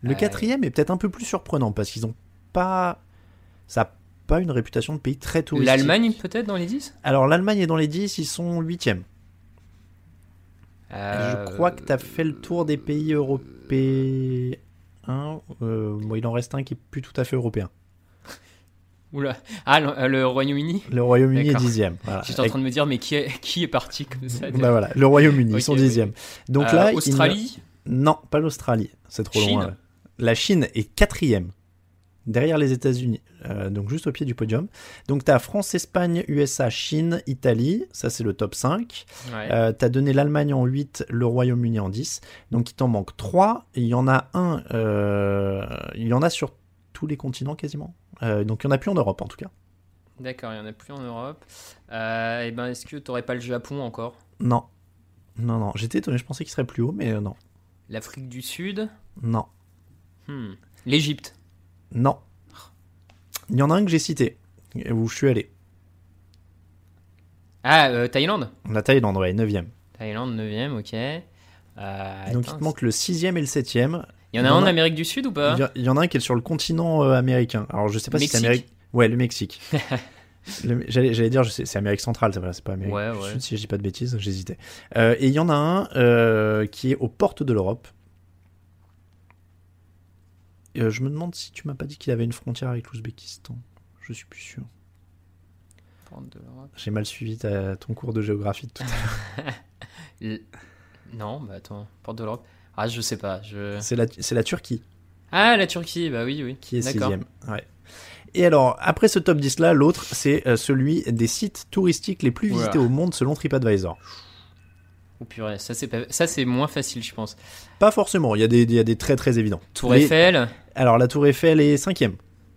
Le Euh, quatrième est peut-être un peu plus surprenant parce qu'ils ont pas. Ça pas une réputation de pays très touristique. L'Allemagne peut-être dans les 10. Alors l'Allemagne est dans les 10, ils sont 8 Euh, Je crois que tu as fait le tour des pays européens. Euh, bon, il en reste un qui est plus tout à fait européen. Oula. Ah, le, euh, le Royaume-Uni. Le Royaume-Uni est. 10 voilà. J'étais en train de me dire, mais qui est, qui est parti comme ça Bah voilà, le Royaume-Uni, ils sont oui, 10 oui. Donc Euh, là, il Australie. ne- Non, pas l'Australie, c'est trop Chine. loin. La Chine est quatrième, derrière les États-Unis, euh, donc juste au pied du podium. Donc tu as France, Espagne, USA, Chine, Italie, ça c'est le top 5. Ouais. Euh, tu as donné l'Allemagne en 8, le Royaume-Uni en 10. Donc il t'en manque 3. Il y en a un, il y en a sur tous les continents quasiment. Euh, donc il n'y en a plus en Europe en tout cas. D'accord, il n'y en a plus en Europe. Euh, et ben, est-ce que tu n'aurais pas le Japon encore? Non. Non, non, j'étais étonné, je pensais qu'il serait plus haut, mais euh, non. L'Afrique du Sud? Non. Hmm. L'Égypte? Non. Il y en a un que j'ai cité, où je suis allé. Ah, euh, Thaïlande? La Thaïlande, ouais, 9ème. Thaïlande, 9ème, ok. Euh, Donc il te manque le 6ème et le 7ème. Il y en a il y un en Amérique du Sud ou pas Il y, en a un qui est sur le continent euh, américain. Alors je sais pas si c'est. Amérique. Ouais, le Mexique. J'allais dire, c'est Amérique centrale, c'est vrai, c'est pas Amérique Ouais, du ouais. Sud, si je dis pas de bêtises, j'hésitais. Euh, et il y en a un euh, qui est aux portes de l'Europe. Euh, je me demande si tu m'as pas dit qu'il avait une frontière avec l'Ouzbékistan. Je suis plus sûr. J'ai mal suivi ta- ton cours de géographie de tout à l'heure. Non, bah attends, porte de l'Europe. Ah, je sais pas. Je... C'est la, la Turquie Ah, la Turquie, bah oui, oui. qui est sixième. Ouais. Et alors, après ce top 10 là, l'autre, c'est euh, celui des sites touristiques les plus Oula. visités au monde selon TripAdvisor. Oh purée, ça c'est, pas... ça c'est moins facile, je pense. Pas forcément, il y, a des- il y a des très très évidents. Tour Les- Eiffel, Alors, la Tour Eiffel est cinquième.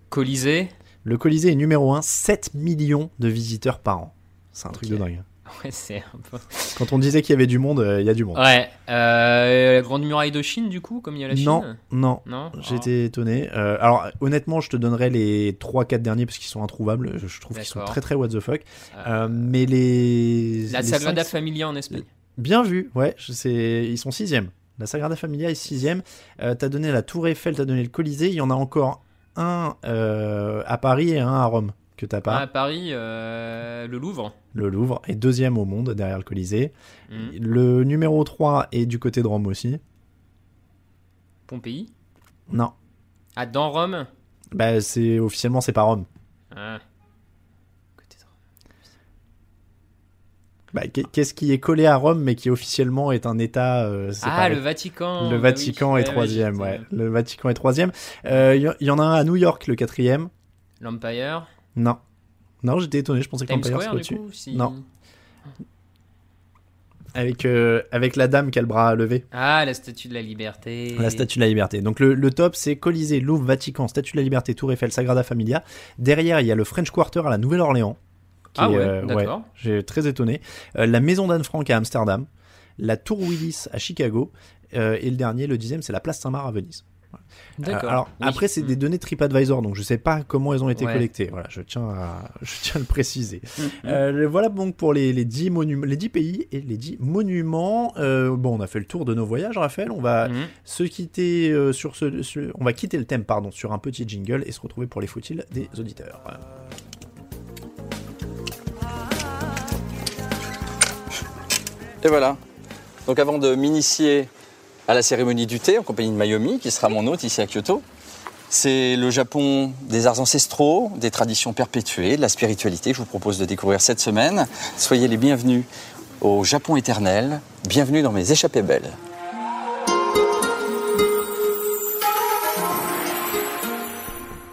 Colisée. Le Colisée est numéro 1, 7 millions de visiteurs par an. C'est un truc de dingue. Ouais, c'est un peu. Quand on disait qu'il y avait du monde, euh, il y a du monde. Ouais, euh, la Grande Muraille de Chine, du coup, comme il y a la Chine non, non, Non? J'étais étonné. Euh, alors, honnêtement, je te donnerai les 3-4 derniers parce qu'ils sont introuvables. Je je trouve qu'ils sont très très what the fuck. Mais les. La les Sagrada Familia en Espagne. Bien vu, ouais. Ils sont 6 La Sagrada Familia est 6 euh, T'as donné la Tour Eiffel, t'as donné le Colisée. Il y en a encore un à Paris et un à Rome que t'as Ah, pas. à Paris, euh, le Louvre. Le Louvre est deuxième au monde derrière le Colisée. Hmm. Le numéro 3 est du côté de Rome aussi. Pompéi. Non. Ah, dans Rome. Bah, c'est officiellement, c'est pas Rome. Ah. Côté de Rome. Bah, qu'est- qu'est-ce qui est collé à Rome mais qui officiellement est un État euh, Ah, le Vatican. Le bah Vatican oui. est Ouais, troisième, ouais. Le Vatican est troisième. Euh, Il y, y en a un à New York, le quatrième. L'Empire. Non. Non, j'étais étonné, je pensais que Square, serait au-dessus. si... Non. Avec, euh, avec la dame qui a le bras levé. Ah, la Statue de la Liberté. La Statue de la Liberté. Donc le, le top, c'est Colisée, Louvre, Vatican, Statue de la Liberté, Tour Eiffel, Sagrada Familia. Derrière, il y a le French Quarter à la Nouvelle-Orléans. Ah est, ouais, euh, d'accord. J'ai très étonné. Euh, la Maison d'Anne Frank à Amsterdam. La Tour Willis à Chicago. euh, et le dernier, le dixième, c'est la Place Saint-Marc à Venise. D'accord. Euh, alors Oui. après c'est Mm. des données TripAdvisor donc je sais pas comment elles ont été Ouais. collectées. Voilà, je tiens à je tiens à le préciser. Mm. Euh, le- voilà donc pour les, les 10 monuments, les 10 pays et les 10 monuments. Euh, bon, on a fait le tour de nos voyages, Raphaël. On va se quitter euh, sur ce, on va quitter le thème pardon sur un petit jingle et se retrouver pour les faut-il des auditeurs. Et voilà. Donc avant de m'initier à la cérémonie du thé en compagnie de Mayomi, qui sera mon hôte ici à Kyoto, c'est le Japon des arts ancestraux, des traditions perpétuées, de la spiritualité que je vous propose de découvrir cette semaine. Soyez les bienvenus au Japon éternel. Bienvenue dans mes échappées belles.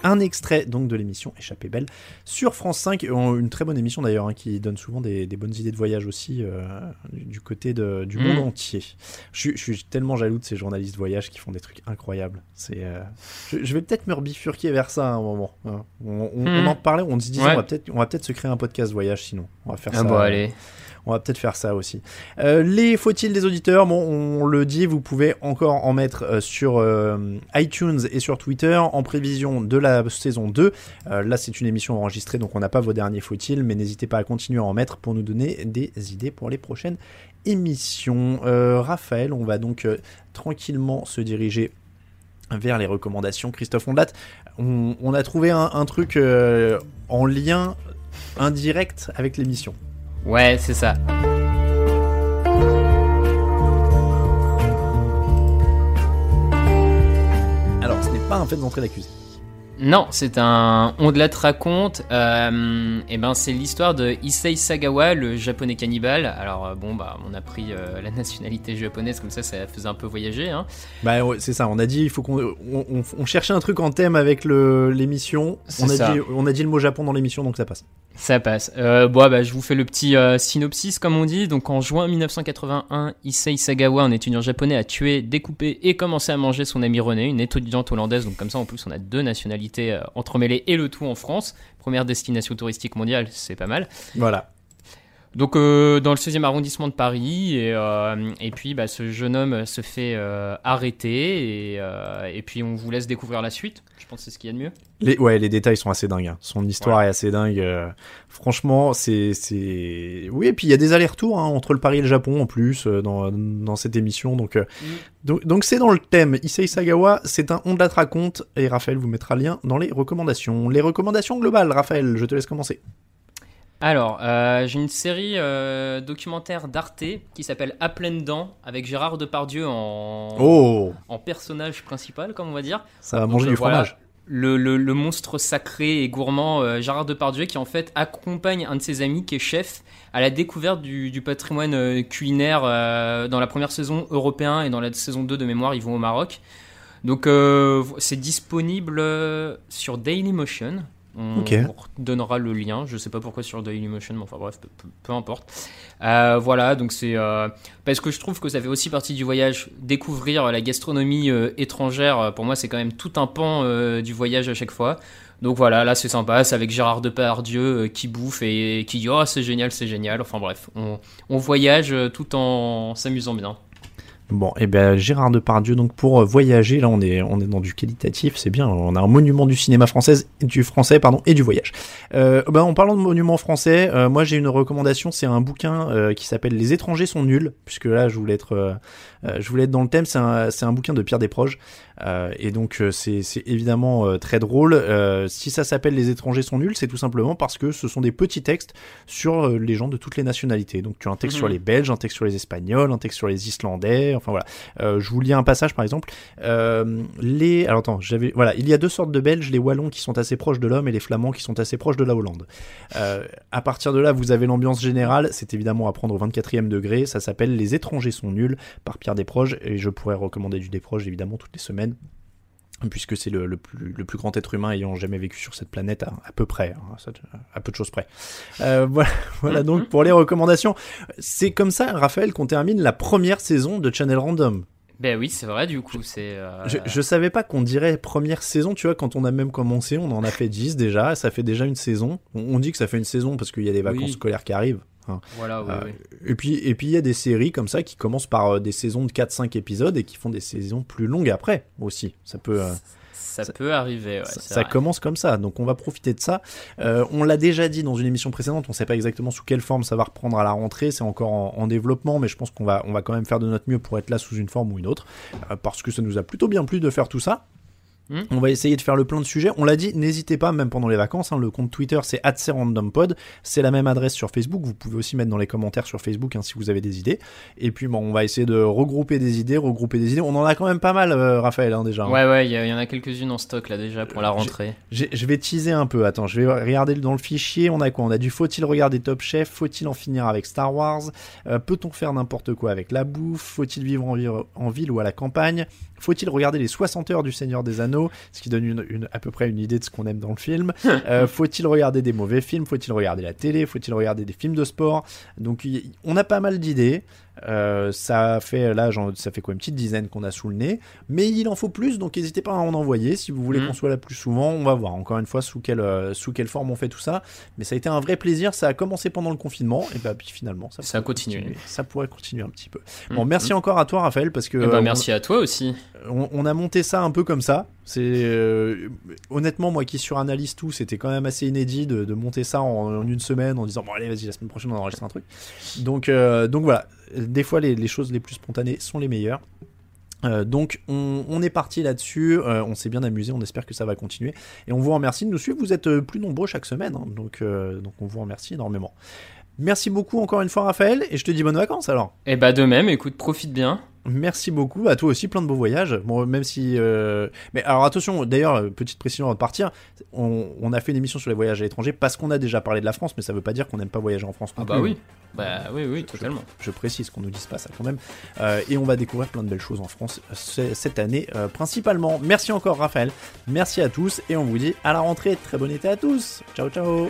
Un extrait donc de l'émission Échappée belle sur France 5, euh, une très bonne émission d'ailleurs hein, qui donne souvent des, des bonnes idées de voyage aussi euh, du, du côté de- du monde entier. Je, suis- je suis tellement jaloux de ces journalistes voyage qui font des trucs incroyables. C'est, euh, je, je vais peut-être me rebifurquer vers ça à un moment. hein. On, on- on en parlait, on se disait Ouais. on va peut-être on va peut-être se créer un podcast voyage sinon. On va faire Ah ça. bon, allez. On va peut-être faire ça aussi. Euh, les faut-il des auditeurs? Bon, on le dit, vous pouvez encore en mettre euh, sur euh, iTunes et sur Twitter en prévision de la saison 2. Euh, là, c'est une émission enregistrée, donc on n'a pas vos derniers faut-il, mais n'hésitez pas à continuer à en mettre pour nous donner des idées pour les prochaines émissions. Raphaël, on va donc tranquillement se diriger vers les recommandations. Christophe Ondat, on, on a trouvé un, truc en lien indirect avec l'émission. Ouais, c'est ça. Alors, ce n'est pas un fait d'entrée d'accusé. Non, c'est un. On de la te raconte. Euh, et ben, c'est l'histoire de Issei Sagawa, le japonais cannibale. Alors euh, bon, bah, on a pris euh, la nationalité japonaise comme ça, ça faisait un peu voyager. Hein. Bah c'est ça, on a dit il faut qu'on on, on- on cherchait un truc en thème avec le l'émission. On a ça. dit on a dit le mot Japon dans l'émission donc ça passe. Ça passe. Euh, bon, bah, je vous fais le petit euh, synopsis, comme on dit. Donc, en juin 1981, Issei Sagawa, un étudiant japonais, a tué, découpé et commencé à manger son amie Renée, une étudiante hollandaise. Donc, comme ça, en plus, on a deux nationalités euh, entremêlées et le tout en France. Première destination touristique mondiale, c'est pas mal. Voilà. Donc, euh, dans le 16e arrondissement de Paris. Et, euh, et puis, bah, ce jeune homme se fait euh, arrêter. Et, et puis, on vous laisse découvrir la suite. Je pense que c'est ce qu'il y a de mieux. Les, ouais, les détails sont assez dingues. hein. Son histoire est assez dingue. franchement, c'est, c'est, oui. Et puis il y a des allers-retours hein, entre le Paris et le Japon en plus dans, dans cette émission. Donc, euh, donc, donc c'est dans le thème. Issei Sagawa, c'est un on de la te raconte et Raphaël vous mettra le lien dans les recommandations. Les recommandations globales, Raphaël, je te laisse commencer. Alors, euh, j'ai une série euh, documentaire d'Arte qui s'appelle À pleines dents avec Gérard Depardieu en, Oh, en personnage principal, comme on va dire. ça va manger du euh, voilà, fromage. Le, le- le monstre sacré et gourmand euh, Gérard Depardieu qui en fait accompagne un de ses amis qui est chef à la découverte du, du patrimoine culinaire dans la première saison européen et dans la saison 2 de mémoire ils vont au Maroc. Donc c'est disponible sur Dailymotion. On Ok. vous donnera le lien. Je sais pas pourquoi sur Dailymotion, mais enfin bref, peu, peu- peu importe. Euh, voilà, donc c'est euh, parce que je trouve que ça fait aussi partie du voyage. Découvrir la gastronomie euh, étrangère, pour moi, c'est quand même tout un pan du voyage à chaque fois. Donc voilà, là c'est sympa, c'est avec Gérard Depardieu qui bouffe et qui dit oh c'est génial, c'est génial. Enfin bref, on, on voyage tout en s'amusant bien. Bon, et ben Gérard Depardieu, donc pour euh, voyager, là on est on est dans du qualitatif, c'est bien. On a un monument du cinéma français, du français pardon, et du voyage. Euh, ben, en parlant de monument français, euh, moi j'ai une recommandation, c'est un bouquin euh, qui s'appelle Les étrangers sont nuls, puisque là je voulais être je voulais être dans le thème. C'est un c'est un bouquin de Pierre Desproges, euh, et donc euh, c'est c'est évidemment euh, très drôle. Euh, si ça s'appelle Les étrangers sont nuls, c'est tout simplement parce que ce sont des petits textes sur euh, les gens de toutes les nationalités. Donc tu as un texte Mhm. sur les Belges, un texte sur les Espagnols, un texte sur les Islandais, enfin voilà. Euh, je vous lis un passage par exemple. Euh, les alors attends, j'avais voilà, il y a deux sortes de Belges, les Wallons qui sont assez proches de l'homme et les Flamands qui sont assez proches de la Hollande. Euh, à partir de là, vous avez l'ambiance générale. C'est évidemment à prendre au 24e degré. Ça s'appelle Les étrangers sont nuls par Pierre Desproges et je pourrais recommander du Desproges évidemment toutes les semaines puisque c'est le, le plus, le plus grand être humain ayant jamais vécu sur cette planète, à, à peu près, hein, à peu de choses près. Euh, voilà, voilà donc pour les recommandations. C'est comme ça, Raphaël, qu'on termine la première saison de Channel Random. Ben oui, c'est vrai du coup, c'est. euh, Je, je savais pas qu'on dirait première saison, tu vois, quand on a même commencé, on en a fait 10 déjà, ça fait déjà une saison. On, on dit que ça fait une saison parce qu'il y a des vacances Oui. scolaires qui arrivent. Hein. Voilà, Euh. Et puis et puis il y a des séries comme ça qui commencent par euh, des saisons de 4-5 épisodes et qui font des saisons plus longues après aussi. Ça peut euh, Ça, peut arriver, ouais. ça, commence comme ça, donc on va profiter de ça. Euh, on l'a déjà dit dans une émission précédente, on sait pas exactement sous quelle forme ça va reprendre à la rentrée, c'est encore en, en développement, mais je pense qu'on va, on va quand même faire de notre mieux pour être là sous une forme ou une autre, euh, parce que ça nous a plutôt bien plu de faire tout ça. On va essayer de faire le plein de sujets. On l'a dit, n'hésitez pas, même pendant les vacances. hein, le compte Twitter, c'est @randompod. C'est la même adresse sur Facebook. Vous pouvez aussi mettre dans les commentaires sur Facebook hein, si vous avez des idées. Et puis, bon, on va essayer de regrouper des idées, regrouper des idées. On en a quand même pas mal, euh, Raphaël, hein, déjà. hein. Ouais, ouais, il y, en a quelques-unes en stock là déjà pour la rentrée. Je vais teaser un peu. Attends, je vais regarder dans le fichier. On a quoi? On a du faut-il regarder Top Chef? Faut-il en finir avec Star Wars? Euh, Peut-on faire n'importe quoi avec la bouffe? Faut-il vivre en, vi- en ville ou à la campagne? Faut-il regarder les 60 heures du Seigneur des Anneaux Ce qui donne une, une- à peu près une idée de ce qu'on aime dans le film. Euh, Faut-il regarder des mauvais films? Faut-il regarder la télé? Faut-il regarder des films de sport? Donc y- on a pas mal d'idées. Euh, ça fait là, genre, ça fait quoi une petite dizaine qu'on a sous le nez, mais il en faut plus, donc n'hésitez pas à en envoyer si vous voulez Mhm. qu'on soit là plus souvent. On va voir encore une fois sous quelle euh, sous quelle forme on fait tout ça, mais ça a été un vrai plaisir. Ça a commencé pendant le confinement et bah puis finalement ça, Ça continué. continuer. Ça pourrait continuer un petit peu. Bon, Mhm. merci encore à toi Raphaël parce que Eh ben, euh, merci à toi aussi. on, on a monté ça un peu comme ça. C'est euh, honnêtement moi qui suranalyse tout, c'était quand même assez inédit de, monter ça en, une semaine en disant bon allez vas-y la semaine prochaine on enregistre un truc. Donc euh, donc voilà, des fois les, choses les plus spontanées sont les meilleures. Euh, donc on, est parti là-dessus, on s'est bien amusé, on espère que ça va continuer et on vous remercie de nous suivre. Vous êtes plus nombreux chaque semaine, hein, donc donc on vous remercie énormément. Merci beaucoup encore une fois Raphaël et je te dis bonnes vacances alors. Et bah de même, écoute, profite bien. Merci beaucoup à toi aussi, plein de beaux voyages. Bon, même si, euh, mais alors attention. D'ailleurs, petite précision avant de partir, on, on a fait une émission sur les voyages à l'étranger parce qu'on a déjà parlé de la France, mais ça veut pas dire qu'on n'aime pas voyager en France. non Ah bah plus. oui. Bah oui, oui, totalement. Je précise qu'on nous dise pas ça quand même. Euh, et on va découvrir plein de belles choses en France euh, ce- cette année euh, principalement. Merci encore Raphaël. Merci à tous et on vous dit à la rentrée. Très bon été à tous. Ciao ciao.